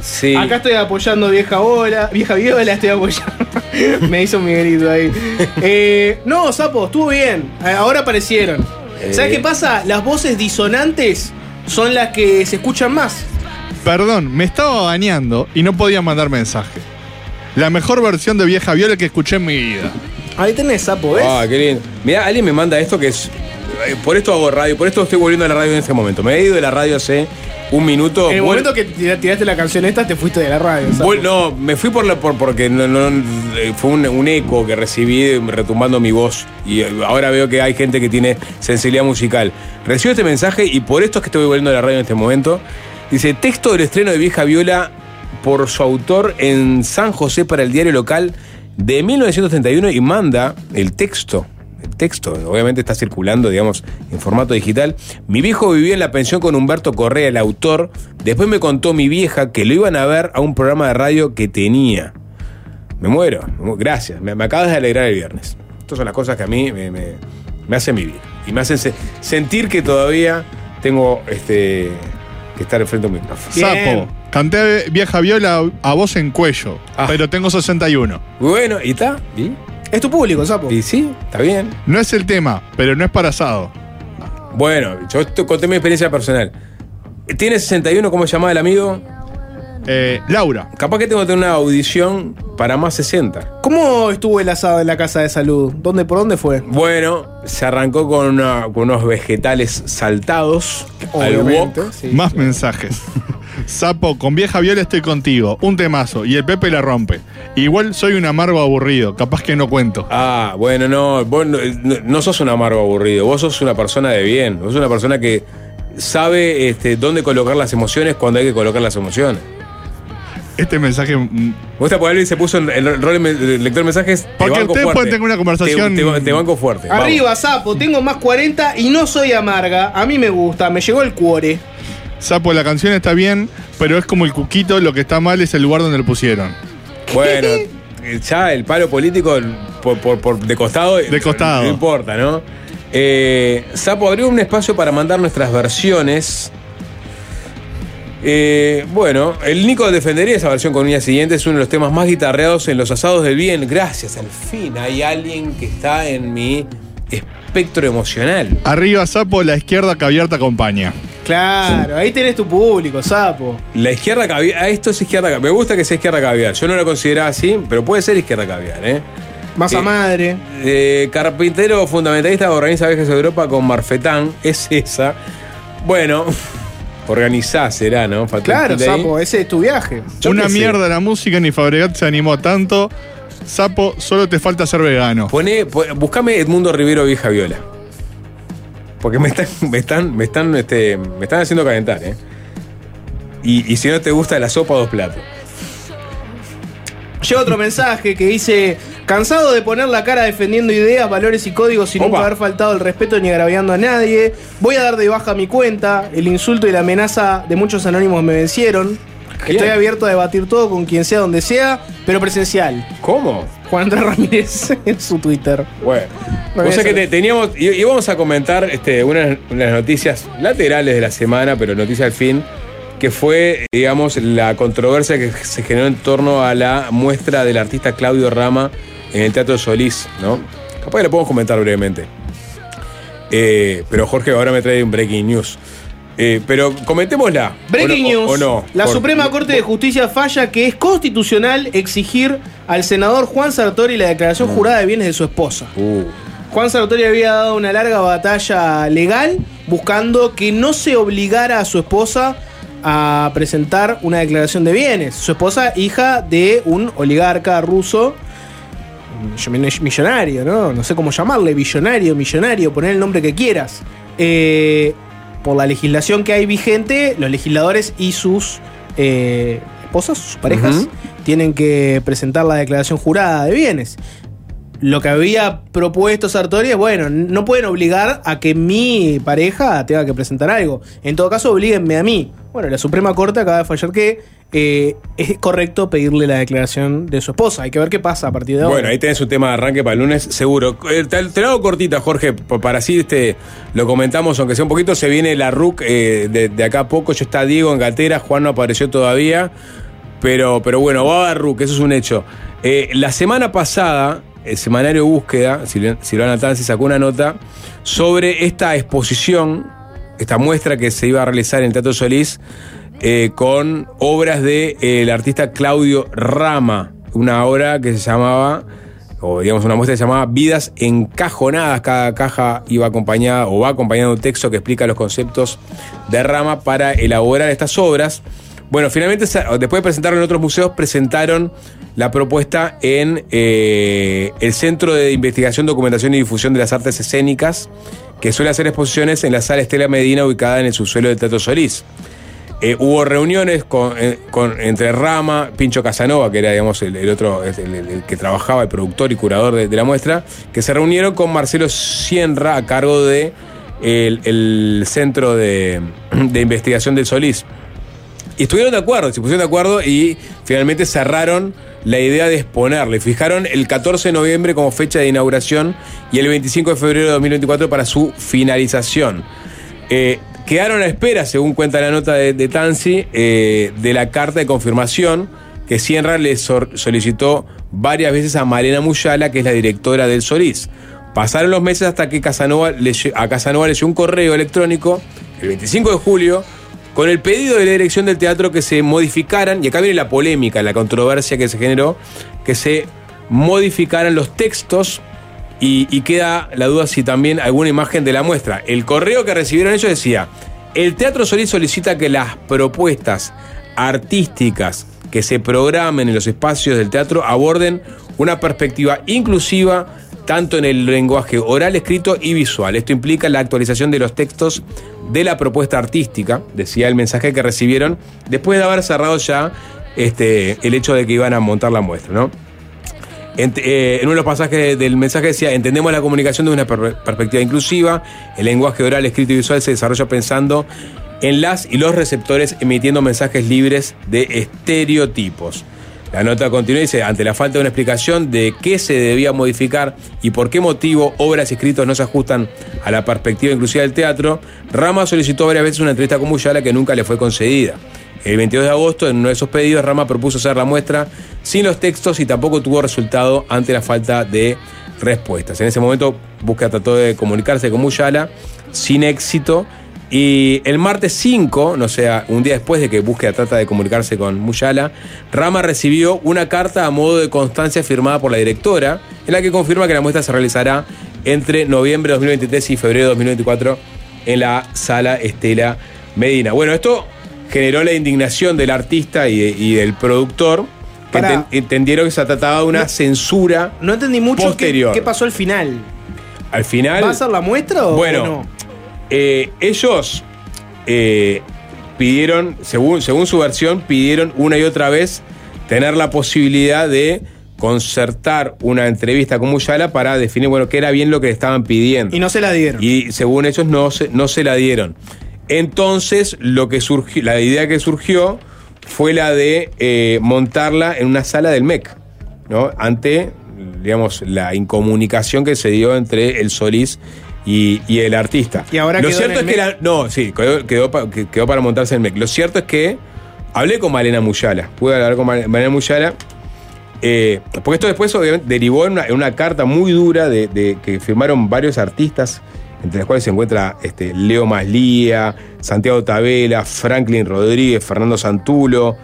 Sí. Acá estoy apoyando vieja bola, vieja viola, estoy apoyando. Me hizo mi grito ahí. Eh, no, Sapo, estuvo bien. Eh, Ahora aparecieron. ¿Sabes Eh. qué pasa? Las voces disonantes son las que se escuchan más. Perdón, me estaba bañando y no podía mandar mensaje. La mejor versión de Vieja Viola que escuché en mi vida. Ahí tenés, Sapo, ¿ves? Ah, qué lindo. Mira, alguien me manda esto que es. eh, Por esto hago radio, por esto estoy volviendo a la radio en este momento. Me he ido de la radio hace un minuto. en el momento que tira- tiraste la canción esta, te fuiste de la radio. Vuel- no, me fui por la, por, porque no, no- eh, fue un, un eco que recibí retumbando mi voz. Y eh, ahora veo que hay gente que tiene sensibilidad musical. Recibo este mensaje y por esto es que estoy volviendo a la radio en este momento. Dice: texto del estreno de Vieja Viola por su autor en San José para el diario local de 1931 y manda el texto. El texto, obviamente está circulando, digamos, en formato digital. Mi viejo vivía en la pensión con Humberto Correa, el autor. Después me contó mi vieja que lo iban a ver a un programa de radio que tenía. Me muero. Gracias. Me, me acabas de alegrar el viernes. Estas son las cosas que a mí me, me- me hacen vivir. Y me hacen se- sentir que todavía tengo este, que estar enfrente a un micrófono. Sapo, canté Vieja Viola a voz en cuello, Ah. pero tengo 61. Bueno, ¿y está? ¿Y? Es tu público, Sapo. ¿Y sí? ¿Está bien? No es el tema, pero no es para asado. Bueno, yo conté mi experiencia personal. ¿Tiene 61? ¿Cómo se llamaba el amigo? Eh, Laura. Capaz que tengo que tener una audición para más 60. ¿Cómo estuvo el asado en la casa de salud? ¿Dónde, ¿Por dónde fue? Bueno, se arrancó con, una- con unos vegetales saltados al Obviamente, wok. sí. Más mensajes. Sapo, con Vieja Viola estoy contigo. Un temazo. Y el Pepe la rompe. Igual soy un amargo aburrido. Capaz que no cuento. Ah, bueno, no, vos no, no- no sos un amargo aburrido, vos sos una persona de bien, vos sos una persona que sabe este, dónde colocar las emociones cuando hay que colocar las emociones. Este mensaje. mm, Vos te Alvin se puso en el rol de lector de mensajes. Porque ustedes pueden tener una conversación- Te, te- te banco fuerte. vamos. Arriba, Sapo, tengo más 40 y no soy amarga. A mí me gusta, me llegó el cuore. Sapo, la canción está bien, pero es como el cuquito. Lo que está mal es el lugar donde lo pusieron. Bueno, eh, ya el palo político por, por- por- de costado. De costado. No importa, ¿no? Eh, Sapo abrió un espacio para mandar nuestras versiones. Eh, bueno, el Nico defendería esa versión con uñas siguientes, es uno de los temas más guitarreados en los asados del bien. Gracias, al fin hay alguien que está en mi espectro emocional. Arriba, sapo, la izquierda caviar te acompaña. Claro, ahí tenés tu público, sapo. La izquierda caviar, ah, esto es izquierda caviar. Me gusta que sea izquierda caviar. Yo no la consideraba así, pero puede ser izquierda caviar, ¿eh? Masa Eh, madre. Eh, carpintero fundamentalista organiza viajes a Europa con Marfetán. Es esa. Bueno, organizá será, ¿no? Claro, sapo, ese es tu viaje. Yo Una sé. mierda la música, ni Fabregat se animó tanto. Sapo, solo te falta ser vegano. Poné, po- buscame Edmundo Rivero Vieja Viola. Porque me están, me están, me están, este, me están haciendo calentar, ¿eh? Y, y si no te gusta la sopa, dos platos. Llega otro mensaje que dice: Cansado de poner la cara defendiendo ideas, valores y códigos sin nunca haber faltado el respeto ni agraviando a nadie. Voy a dar de baja mi cuenta. El insulto y la amenaza de muchos anónimos me vencieron. Estoy abierto a debatir todo con quien sea, donde sea, pero presencial. ¿Cómo? Juan Andrés Ramírez en su Twitter. Bueno. O sea que te- teníamos. Vamos a comentar este, unas, unas noticias laterales de la semana, pero noticias al fin. Que fue, digamos, la controversia que se generó en torno a la muestra del artista Claudio Rama en el Teatro Solís, ¿no? Capaz que lo podemos comentar brevemente. Eh, pero Jorge ahora me trae un breaking news. Eh, pero comentémosla. Breaking ¿O no- news. o no? La Por- Suprema Corte de Justicia falla que es constitucional exigir al senador Juan Sartori la declaración jurada de bienes de su esposa. Uh, Juan Sartori había dado una larga batalla legal buscando que no se obligara a su esposa a presentar una declaración de bienes. Su esposa, hija de un oligarca ruso, mill- millonario, ¿no? No sé cómo llamarle, billonario, millonario, poner el nombre que quieras. Eh, por la legislación que hay vigente, los legisladores y sus eh, esposas, sus parejas, tienen que presentar la declaración jurada de bienes lo que había propuesto Sartori es, bueno, no pueden obligar a que mi pareja tenga que presentar algo. En todo caso, oblíguenme a mí. Bueno, la Suprema Corte acaba de fallar que eh, es correcto pedirle la declaración de su esposa. Hay que ver qué pasa a partir de ahora. Bueno, ahí tenés un tema de arranque para el lunes, seguro. Eh, Te, te lo hago cortita, Jorge, pa- para así este, lo comentamos, aunque sea un poquito. Se viene la RUC eh, de, de acá a poco. Ya está Diego en Gatera, Juan no apareció todavía. Pero, pero bueno, va a haber RUC, eso es un hecho. La semana pasada, el semanario Búsqueda, Silvana Tanzi sacó una nota sobre esta exposición, esta muestra que se iba a realizar en el Teatro Solís eh, con obras del de, eh, artista Claudio Rama, una obra que se llamaba, o digamos una muestra llamaba Vidas encajonadas. Cada caja iba acompañada o va acompañada de un texto que explica los conceptos de Rama para elaborar estas obras. Bueno, finalmente, después de presentarlo en otros museos, presentaron la propuesta en eh, el Centro de Investigación, Documentación y Difusión de las Artes Escénicas, que suele hacer exposiciones en la sala Estela Medina, ubicada en el subsuelo del Teatro Solís. Eh, hubo reuniones eh, con- entre Rama, Pincho Casanova, que era digamos, el, otro, que trabajaba, el productor y curador de, la muestra, que se reunieron con Marcelo Sienra a cargo de el, Centro de Investigación del Solís. Y estuvieron de acuerdo, se pusieron de acuerdo y finalmente cerraron la idea de exponerle. Fijaron el 14 de noviembre como fecha de inauguración y el 25 de febrero de 2024 para su finalización. Eh, quedaron a espera, según cuenta la nota de, Tansi, eh, de la carta de confirmación que Sierra le solicitó varias veces a Malena Muyala, que es la directora del Solís. Pasaron los meses hasta que Casanova le a Casanova le un correo electrónico el 25 de julio con el pedido de la dirección del teatro que se modificaran, y acá viene la polémica, la controversia que se generó, que se modificaran los textos y, queda la duda si también alguna imagen de la muestra. El correo que recibieron ellos decía, el Teatro Solís solicita que las propuestas artísticas que se programen en los espacios del teatro aborden una perspectiva inclusiva tanto en el lenguaje oral, escrito y visual. Esto implica la actualización de los textos de la propuesta artística, decía el mensaje que recibieron, después de haber cerrado ya este, el hecho de que iban a montar la muestra, ¿no? Eh, en uno de los pasajes del mensaje decía, entendemos la comunicación de una per- perspectiva inclusiva, el lenguaje oral, escrito y visual se desarrolla pensando en las y los receptores emitiendo mensajes libres de estereotipos. La nota continúa y dice, ante la falta de una explicación de qué se debía modificar y por qué motivo obras y escritos no se ajustan a la perspectiva inclusiva del teatro, Rama solicitó varias veces una entrevista con Muyala que nunca le fue concedida. El 22 de agosto, en uno de esos pedidos, Rama propuso hacer la muestra sin los textos y tampoco tuvo resultado ante la falta de respuestas. En ese momento, Búsqueda trató de comunicarse con Muyala sin éxito. Y el martes 5, no sé, un día después de que Búsqueda trata de comunicarse con Muyala, Rama recibió una carta a modo de constancia firmada por la directora, en la que confirma que la muestra se realizará entre noviembre de 2023 y febrero de 2024 en la sala Estela Medina. Bueno, esto generó la indignación del artista y, de- y del productor, que enten- entendieron que se trataba de una censura No entendí mucho qué, qué pasó al final. Al final. ¿Va a ser la muestra o Bueno, o no? Eh, ellos eh, pidieron, según, según su versión, pidieron una y otra vez tener la posibilidad de concertar una entrevista con Muyala para definir, bueno, qué era bien lo que le estaban pidiendo. Y no se la dieron. Y según ellos no se, no se la dieron. Entonces, lo que surgió, la idea que surgió fue la de eh, montarla en una sala del MEC, ¿no? Ante, digamos, la incomunicación que se dio entre el Solís y, y el artista. Y ahora Lo cierto es que la- no, sí, quedó, quedó, pa- que- quedó para montarse en el MEC. Lo cierto es que hablé con Malena Muyala, pude hablar con Mal- Malena Muyala. eh, porque esto después obviamente derivó en una, en una carta muy dura de, de- que firmaron varios artistas, entre los cuales se encuentra este, Leo Maslía, Santiago Tabela, Franklin Rodríguez, Fernando Santulo,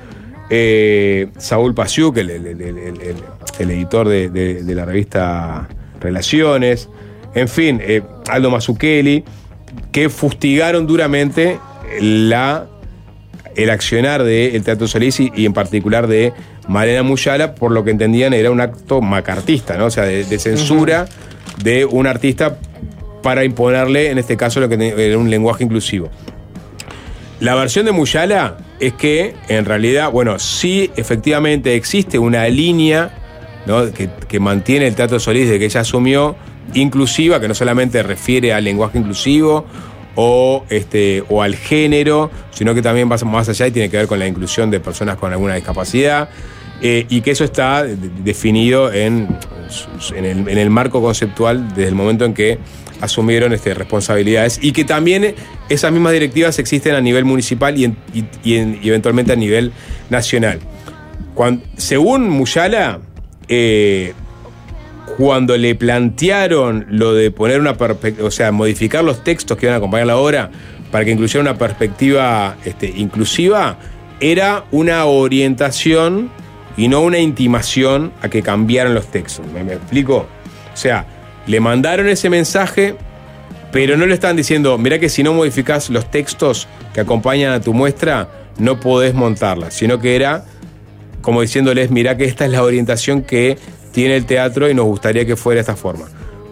eh, Saúl Pasiuk, el, el- el- el- el- el- el editor de, de- de la revista Relaciones, en fin, eh, Aldo Mazzucchelli, que fustigaron duramente la el accionar del Teatro Solís y, y en particular de Malena Muyala, por lo que entendían era un acto macartista, ¿no? O sea, de, de censura de un artista para imponerle, en este caso, lo que era un lenguaje inclusivo. La versión de Muyala es que, en realidad, bueno, sí, efectivamente existe una línea ¿no? que, que mantiene el Teatro Solís de que ella asumió, inclusiva, que no solamente refiere al lenguaje inclusivo o, este, o al género, sino que también va más allá y tiene que ver con la inclusión de personas con alguna discapacidad, eh, y que eso está de- definido en, en, el, marco conceptual desde el momento en que asumieron este, responsabilidades y que también esas mismas directivas existen a nivel municipal y, en- y- y en- y eventualmente a nivel nacional. Según Muyala, eh, cuando le plantearon lo de poner una perspectiva, o sea, modificar los textos que iban a acompañar la obra para que incluyera una perspectiva este, inclusiva, era una orientación y no una intimación a que cambiaran los textos. ¿Me, explico? O sea, le mandaron ese mensaje, pero no le estaban diciendo, mira que si no modificás los textos que acompañan a tu muestra, no podés montarla, sino que era como diciéndoles, mirá que esta es la orientación que tiene el teatro y nos gustaría que fuera de esta forma.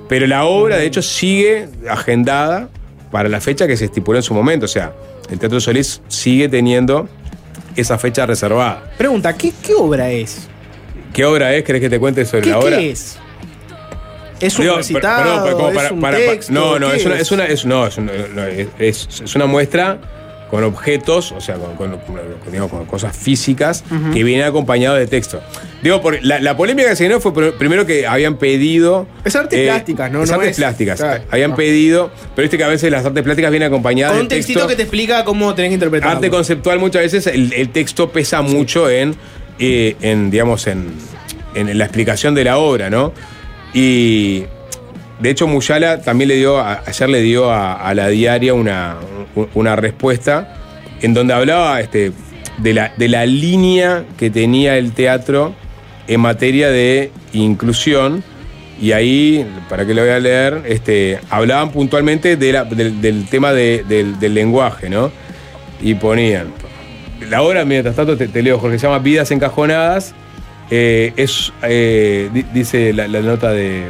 Pero la obra, de hecho, sigue agendada para la fecha que se estipuló en su momento. O sea, el Teatro Solís sigue teniendo esa fecha reservada. Pregunta, ¿qué, qué obra es? ¿Qué obra es? ¿Querés que te cuente sobre ¿Qué, la obra? qué es? ¿Es un Digo, recitado? per- perdón, como ¿Es para- un para- para- texto? no, no, ¿Qué es una, es una, es, no, es una, no, es una muestra con objetos, o sea, con, con- con- digamos, con cosas físicas que vienen acompañados de texto. Digo, por, la, la polémica que se generó fue pr- primero que habían pedido. Es artes eh, plásticas, ¿no? Es No artes es- plásticas. claro, habían no. pedido, pero viste que a veces las artes plásticas vienen acompañadas Con de un textito texto. que te explica cómo tenés que interpretarlo. Arte conceptual muchas veces el, el texto pesa mucho en, eh, en digamos, en, en la explicación de la obra, ¿no? Y de hecho Muyala también le dio, ayer le dio a, a la diaria una, una respuesta en donde hablaba este, de, la, de la línea que tenía el teatro en materia de inclusión. Y ahí, para que lo voy a leer, este, hablaban puntualmente del, tema de- del, lenguaje, ¿no? Y ponían. La obra, mientras tanto, te, leo, Jorge, se llama Vidas Encajonadas. Eh, es, eh, di- dice la nota de,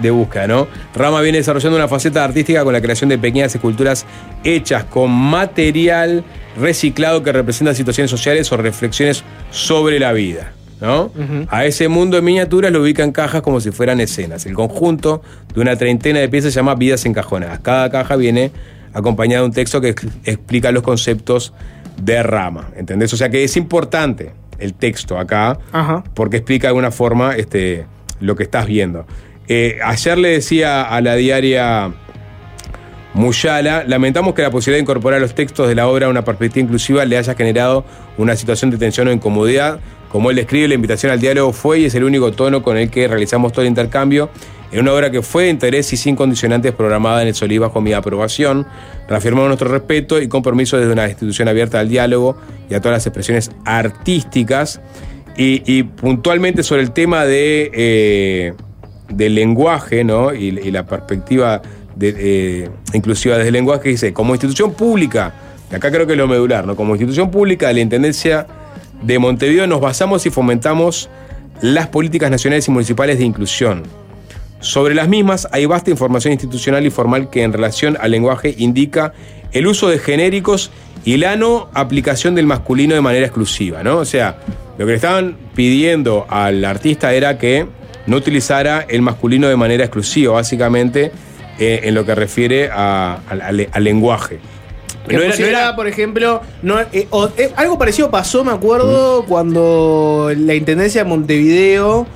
de búsqueda, ¿no? Rama viene desarrollando una faceta artística con la creación de pequeñas esculturas hechas con material reciclado que representa situaciones sociales o reflexiones sobre la vida. ¿no? A ese mundo en miniaturas lo ubica en cajas como si fueran escenas. El conjunto de una treintena de piezas se llama Vidas Encajonadas. Cada caja viene acompañada de un texto que ex- explica los conceptos de rama. ¿Entendés? O sea que es importante. el texto acá, Ajá. porque explica de alguna forma este, lo que estás viendo. Eh, ayer le decía a la diaria Muyala, lamentamos que la posibilidad de incorporar los textos de la obra a una perspectiva inclusiva le haya generado una situación de tensión o incomodidad. Como él describe, la invitación al diálogo fue y es el único tono con el que realizamos todo el intercambio en una obra que fue de interés y sin condicionantes programada en el Solís bajo mi aprobación. Reafirmamos nuestro respeto y compromiso desde una institución abierta al diálogo y a todas las expresiones artísticas. Y, puntualmente sobre el tema de, eh, del lenguaje ¿no? y, la perspectiva de, eh, inclusiva desde el lenguaje, dice, como institución pública, acá creo que es lo medular, ¿no? como institución pública de la Intendencia de Montevideo nos basamos y fomentamos las políticas nacionales y municipales de inclusión. Sobre las mismas hay vasta información institucional y formal que en relación al lenguaje indica el uso de genéricos y la no aplicación del masculino de manera exclusiva, ¿no? O sea, lo que le estaban pidiendo al artista era que no utilizara el masculino de manera exclusiva, básicamente, eh, en lo que refiere a- al, lenguaje. Que No era- no pusiera, era- por ejemplo, no, eh, o- eh, algo parecido pasó, me acuerdo, cuando la Intendencia de Montevideo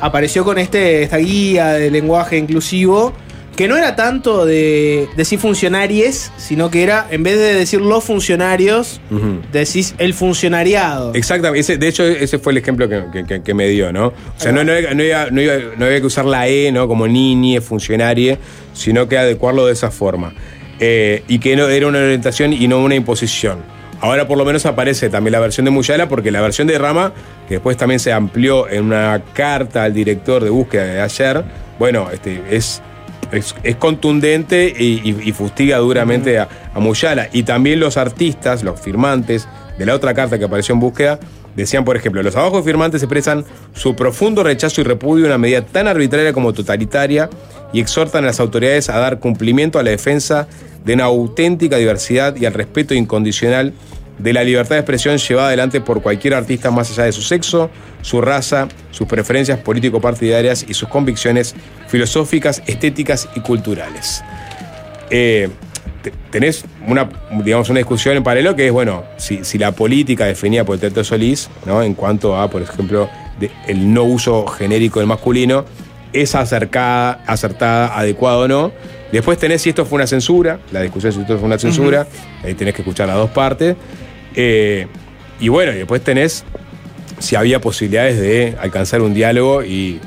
apareció con este, esta guía de lenguaje inclusivo, que no era tanto de decir funcionaries, sino que era, en vez de decir los funcionarios, Ujú. decís el funcionariado. Exactamente, ese- de hecho ese fue el ejemplo que, que- me dio, ¿no? O sea, no, no, había- no había, no había- no había que usar la E, ¿no? Como niñe, funcionarie, sino que adecuarlo de esa forma. Eh, y que no, era una orientación y no una imposición. Ahora por lo menos aparece también la versión de Muyala, porque la versión de Rama, que después también se amplió en una carta al director de búsqueda de ayer, bueno, este, es, es, es contundente y, y- y fustiga duramente a, a Muyala. Y también los artistas, los firmantes de la otra carta que apareció en búsqueda, decían, por ejemplo, los abajo firmantes expresan su profundo rechazo y repudio a una medida tan arbitraria como totalitaria y exhortan a las autoridades a dar cumplimiento a la defensa de una auténtica diversidad y al respeto incondicional de la libertad de expresión llevada adelante por cualquier artista más allá de su sexo, su raza, sus preferencias político-partidarias y sus convicciones filosóficas, estéticas y culturales. Eh, te- tenés una, digamos, una discusión en paralelo que es, bueno, si, si la política definida por el Teatro Solís, ¿no? en cuanto a, por ejemplo, de- el no uso genérico del masculino, es acercada, acertada, adecuada o no. Después tenés si esto fue una censura, la discusión si esto fue una censura, ahí tenés que escuchar las dos partes. Eh, y bueno, y después tenés si había posibilidades de alcanzar un diálogo y,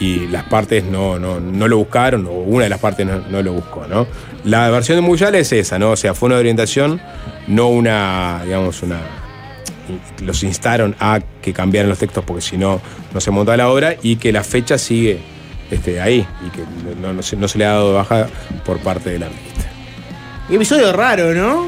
y las partes no, no, no lo buscaron, o una de las partes no, no lo buscó, ¿no? La versión de Muyala es esa, ¿no? O sea, fue una orientación, no una, digamos, una. Los instaron a que cambiaran los textos porque si no, no se monta la obra y que la fecha sigue este, ahí y que no, no se, no se le ha dado baja por parte del artista. Episodio raro, ¿no?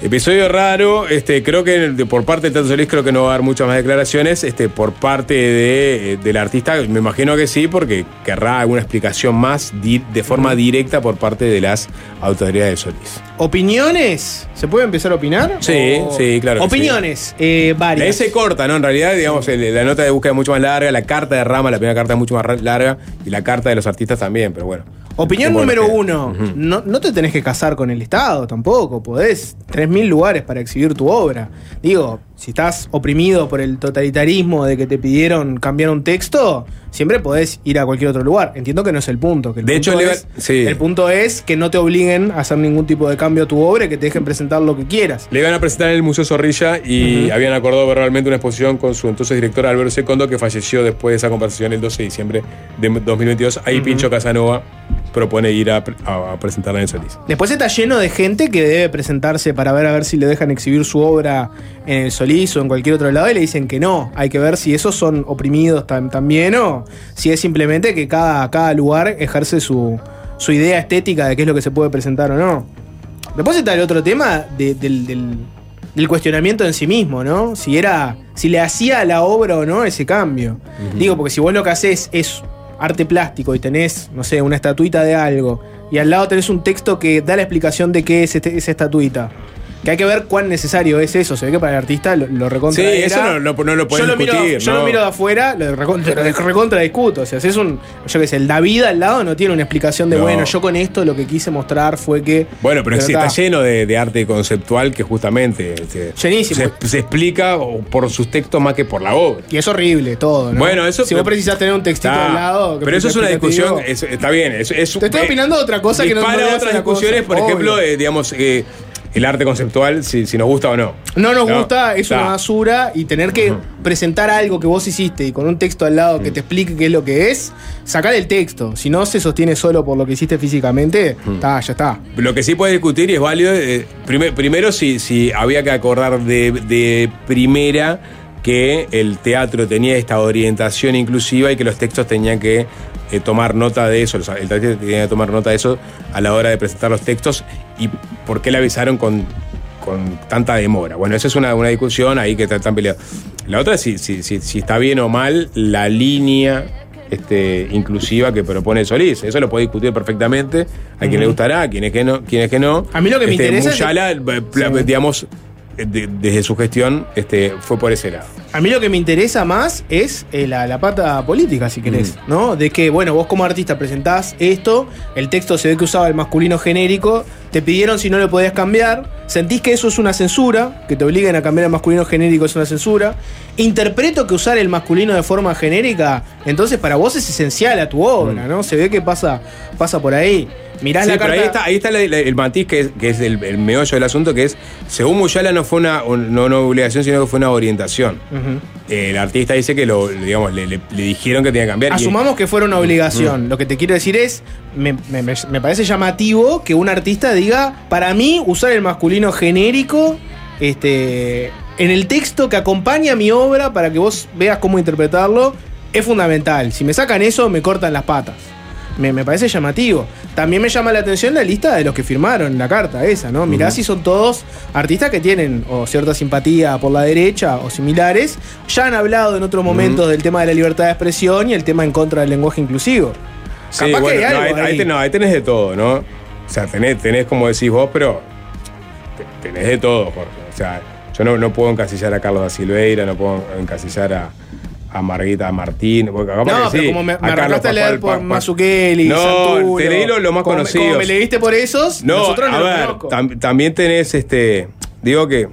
Episodio raro, este, creo que por parte de Tato Solís creo que no va a dar muchas más declaraciones. Este, por parte de, eh, del artista, me imagino que sí, porque querrá alguna explicación más di- de forma directa por parte de las autoridades de Solís. ¿Opiniones? ¿Se puede empezar a opinar? Sí, O- sí, claro Opiniones, eh, La varias. S corta, ¿no? En realidad, digamos, el- la nota de búsqueda es mucho más larga, la carta de Rama, la primera carta es mucho más larga, y la carta de los artistas también, pero bueno. Opinión número uno. no, no te tenés que casar con el Estado tampoco. Podés. Tenés mil lugares para exhibir tu obra. Digo, si estás oprimido por el totalitarismo de que te pidieron cambiar un texto, siempre podés ir a cualquier otro lugar. Entiendo que no es el punto. Que el De punto hecho, le- es, sí. el punto es que no te obliguen a hacer ningún tipo de cambio a tu obra y que te dejen presentar lo que quieras. Le iban a presentar en el Museo Zorrilla y habían acordado verbalmente una exposición con su entonces director Álvaro Secondo, que falleció después de esa conversación el 12 de diciembre de 2022. Ahí Pincho Casanova propone ir a, a- a presentarla en el Solís. Después está lleno de gente que debe presentarse para ver a ver si le dejan exhibir su obra en el Solís o en cualquier otro lado y le dicen que no. Hay que ver si esos son oprimidos tam- también o si es simplemente que cada, cada lugar ejerce su, su idea estética de qué es lo que se puede presentar o no. Después está el otro tema de- del, del- del cuestionamiento en sí mismo, ¿no? Si era. si le hacía a la obra o no ese cambio. Digo, porque si vos lo que haces es arte plástico y tenés, no sé, una estatuita de algo, y al lado tenés un texto que da la explicación de qué es este- esa estatuita. Que hay que ver cuán necesario es eso. Se ve que para el artista lo, lo recontra Sí, era. eso no, no, no lo yo puedes lo, miro, discutir. yo lo miro de afuera, lo recontra, lo recontra discuto. O sea, si es un. Yo qué sé, el David al lado no tiene una explicación de, No. bueno, yo con esto lo que quise mostrar fue que. Bueno, pero, sí, está lleno de, de arte conceptual que justamente este, Llenísimo. Se, se explica por sus textos más que por la obra. Y es horrible todo, ¿no? Bueno, eso. Si vos precisás tener un textito Está. al lado. que Pero eso es una discusión. es- está bien. es- es- Te estoy eh, opinando de otra cosa que no- hace otras discusiones, cosa. por Obvio. ejemplo, eh, digamos, eh, el arte conceptual, si, si nos gusta o no. No nos No, gusta, es está. una basura y tener que presentar algo que vos hiciste y con un texto al lado Mm. que te explique qué es lo que es, sacar el texto. Si no se sostiene solo por lo que hiciste físicamente, Mm. está, ya está. Lo que sí puedes discutir y es válido, eh, primer- primero si, si había que acordar de, de primera que el teatro tenía esta orientación inclusiva y que los textos tenían que eh, tomar nota de eso, el teatro tenía que tomar nota de eso a la hora de presentar los textos y por qué le avisaron con, con tanta demora. Bueno, esa es una, una discusión ahí que está- están peleados. La otra es si, si, si, si está bien o mal la línea este, inclusiva que propone Solís. Eso lo puede discutir perfectamente. A quien le gustará, a quienes que no. Quienes que no. A mí lo que me Este, interesa es- Muyala, pla- Sí. digamos, de- desde su gestión, este, fue por ese lado. A mí lo que me interesa más es eh, la, la pata política, si querés, Mm. ¿no? De que, bueno, vos como artista presentás esto, el texto se ve que usaba el masculino genérico, te pidieron si no lo podías cambiar, sentís que eso es una censura, que te obliguen a cambiar el masculino genérico es una censura, interpreto que usar el masculino de forma genérica, entonces para vos es esencial a tu obra, ¿no? Se ve que pasa, pasa por ahí. Sí, la pero carta... ahí está, ahí está la- el matiz que es, que es el, el meollo del asunto, que es, según Muyala, no fue una, un- no una obligación, sino que fue una orientación. Ujú. El artista dice que lo, digamos, le, le- le dijeron que tenía que cambiar. y- Asumamos que fuera una obligación. Lo que te quiero decir es, me, me- me- me parece llamativo que un artista diga, para mí, usar el masculino genérico este, en el texto que acompaña mi obra para que vos veas cómo interpretarlo, es fundamental. Si me sacan eso, me cortan las patas. Me, me parece llamativo. También me llama la atención la lista de los que firmaron la carta esa, ¿no? Mirá si son todos artistas que tienen o cierta simpatía por la derecha o similares. Ya han hablado en otros momentos del tema de la libertad de expresión y el tema en contra del lenguaje inclusivo. Sí, Capaz que bueno, hay no, algo ahí, ahí no, tenés de todo, ¿no? O sea, tenés, tenés como decís vos, pero te- tenés de todo, Jorge. O sea, yo no, no puedo encasillar a Carlos da Silveira, no puedo encasillar a, a Marguita Martín. porque No, pero sí, como me, me arrancaste a leer por Mazzucchelli, No, Santuro, te leí lo- lo más conocidos. Como me leíste por esos, No, nosotros no a los ver, tam- también tenés este. Digo que.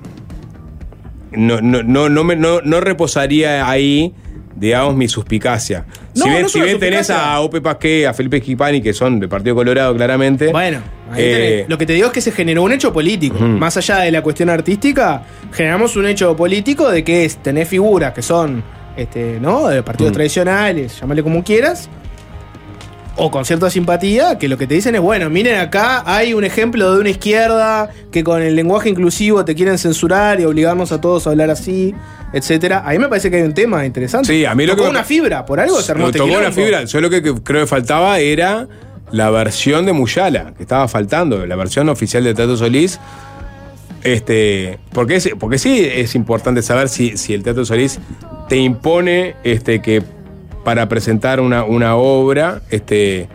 No, no, no, no, me, no, no reposaría ahí, digamos, mi suspicacia. No, si bien, no si bien tenés a Ope Pasqué, a Felipe Schipani, que son del Partido Colorado, claramente. Bueno, ahí eh, tenés. lo que te digo es que se generó un hecho político. Más allá de la cuestión artística, generamos un hecho político de que es tener figuras que son, este, ¿no? De partidos Mm. tradicionales, llámale como quieras. O con cierta simpatía, que lo que te dicen es, bueno, miren acá, hay un ejemplo de una izquierda que con el lenguaje inclusivo te quieren censurar y obligarnos a todos a hablar así, etcétera. Ahí me parece que hay un tema interesante. Sí, a mí lo Tocó que una fibra, por algo se armó este tocó una fibra. Yo lo que creo que faltaba era la versión de Muyala, que estaba faltando, la versión oficial de Teatro Solís. Este, porque, es, porque sí es importante saber si, si el Teatro Solís te impone este, que para presentar una, una obra este,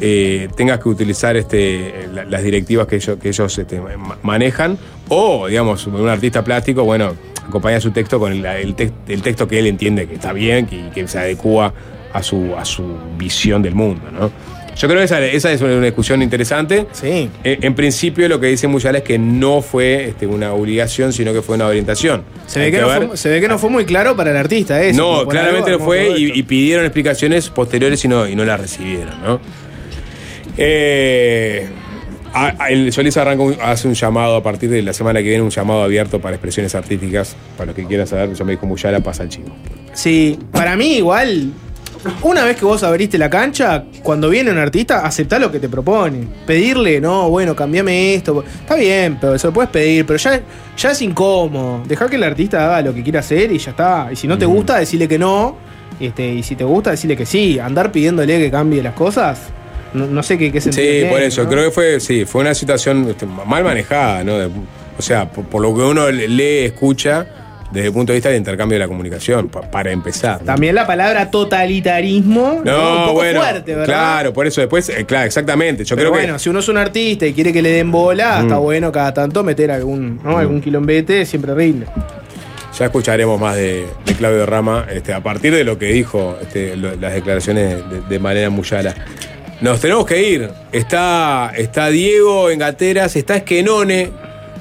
eh, tengas que utilizar este, la- las directivas que ellos, que ellos este, ma- manejan, o, digamos, un artista plástico, bueno, acompaña su texto con el, el el texto que él entiende que está bien, que, que se adecua a su, a su visión del mundo, ¿no? Yo creo que esa, esa es una discusión interesante. Sí. En, en principio lo que dice Muyala es que no fue este, una obligación, sino que fue una orientación. Se ve, que no fue, se ve que no fue muy claro para el artista eso. no, claramente algo lo fue y, pidieron explicaciones posteriores y no, y no las recibieron, ¿no? Eh, Solís arranca un- hace un llamado a partir de la semana que viene, un llamado abierto para expresiones artísticas. Para los que quieran saber, yo me dijo Muyala, pasa el chivo. Sí, para mí igual, una vez que vos abriste la cancha, cuando viene un artista, aceptá lo que te propone. Pedirle, no, bueno, cambiame esto. Está bien, pero se lo puedes pedir, pero ya, ya es incómodo. Dejar que el artista haga lo que quiera hacer y ya está. Y si no te gusta, decirle que no. Este, y si te gusta, decirle que sí. Andar pidiéndole que cambie las cosas, no, no sé qué, qué sentido Sí, tiene, por eso, ¿no? creo que fue, sí, fue una situación este, mal manejada, ¿no? O sea, por, por lo que uno lee, escucha, desde el punto de vista del intercambio de la comunicación, pa- para empezar. ¿no? También la palabra totalitarismo. No, un poco bueno, fuerte, ¿verdad? claro, por eso después, eh, claro, exactamente. Yo Pero creo bueno, que si uno es un artista y quiere que le den bola, Mm. está bueno cada tanto meter algún, ¿no? algún quilombete, siempre rinde. ya escucharemos más de, de Claudio Rama este, a partir de lo que dijo este, lo- las declaraciones de, de Malena Muyala. Nos tenemos que ir. Está, está Diego en Gateras, está Esquenone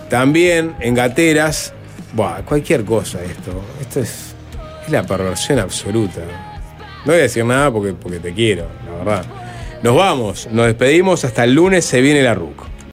también en Gateras. Buah, cualquier cosa esto. Esto es, es la perversión absoluta. No voy a decir nada porque, porque te quiero, la verdad. Nos vamos, nos despedimos, hasta el lunes se viene la RUC.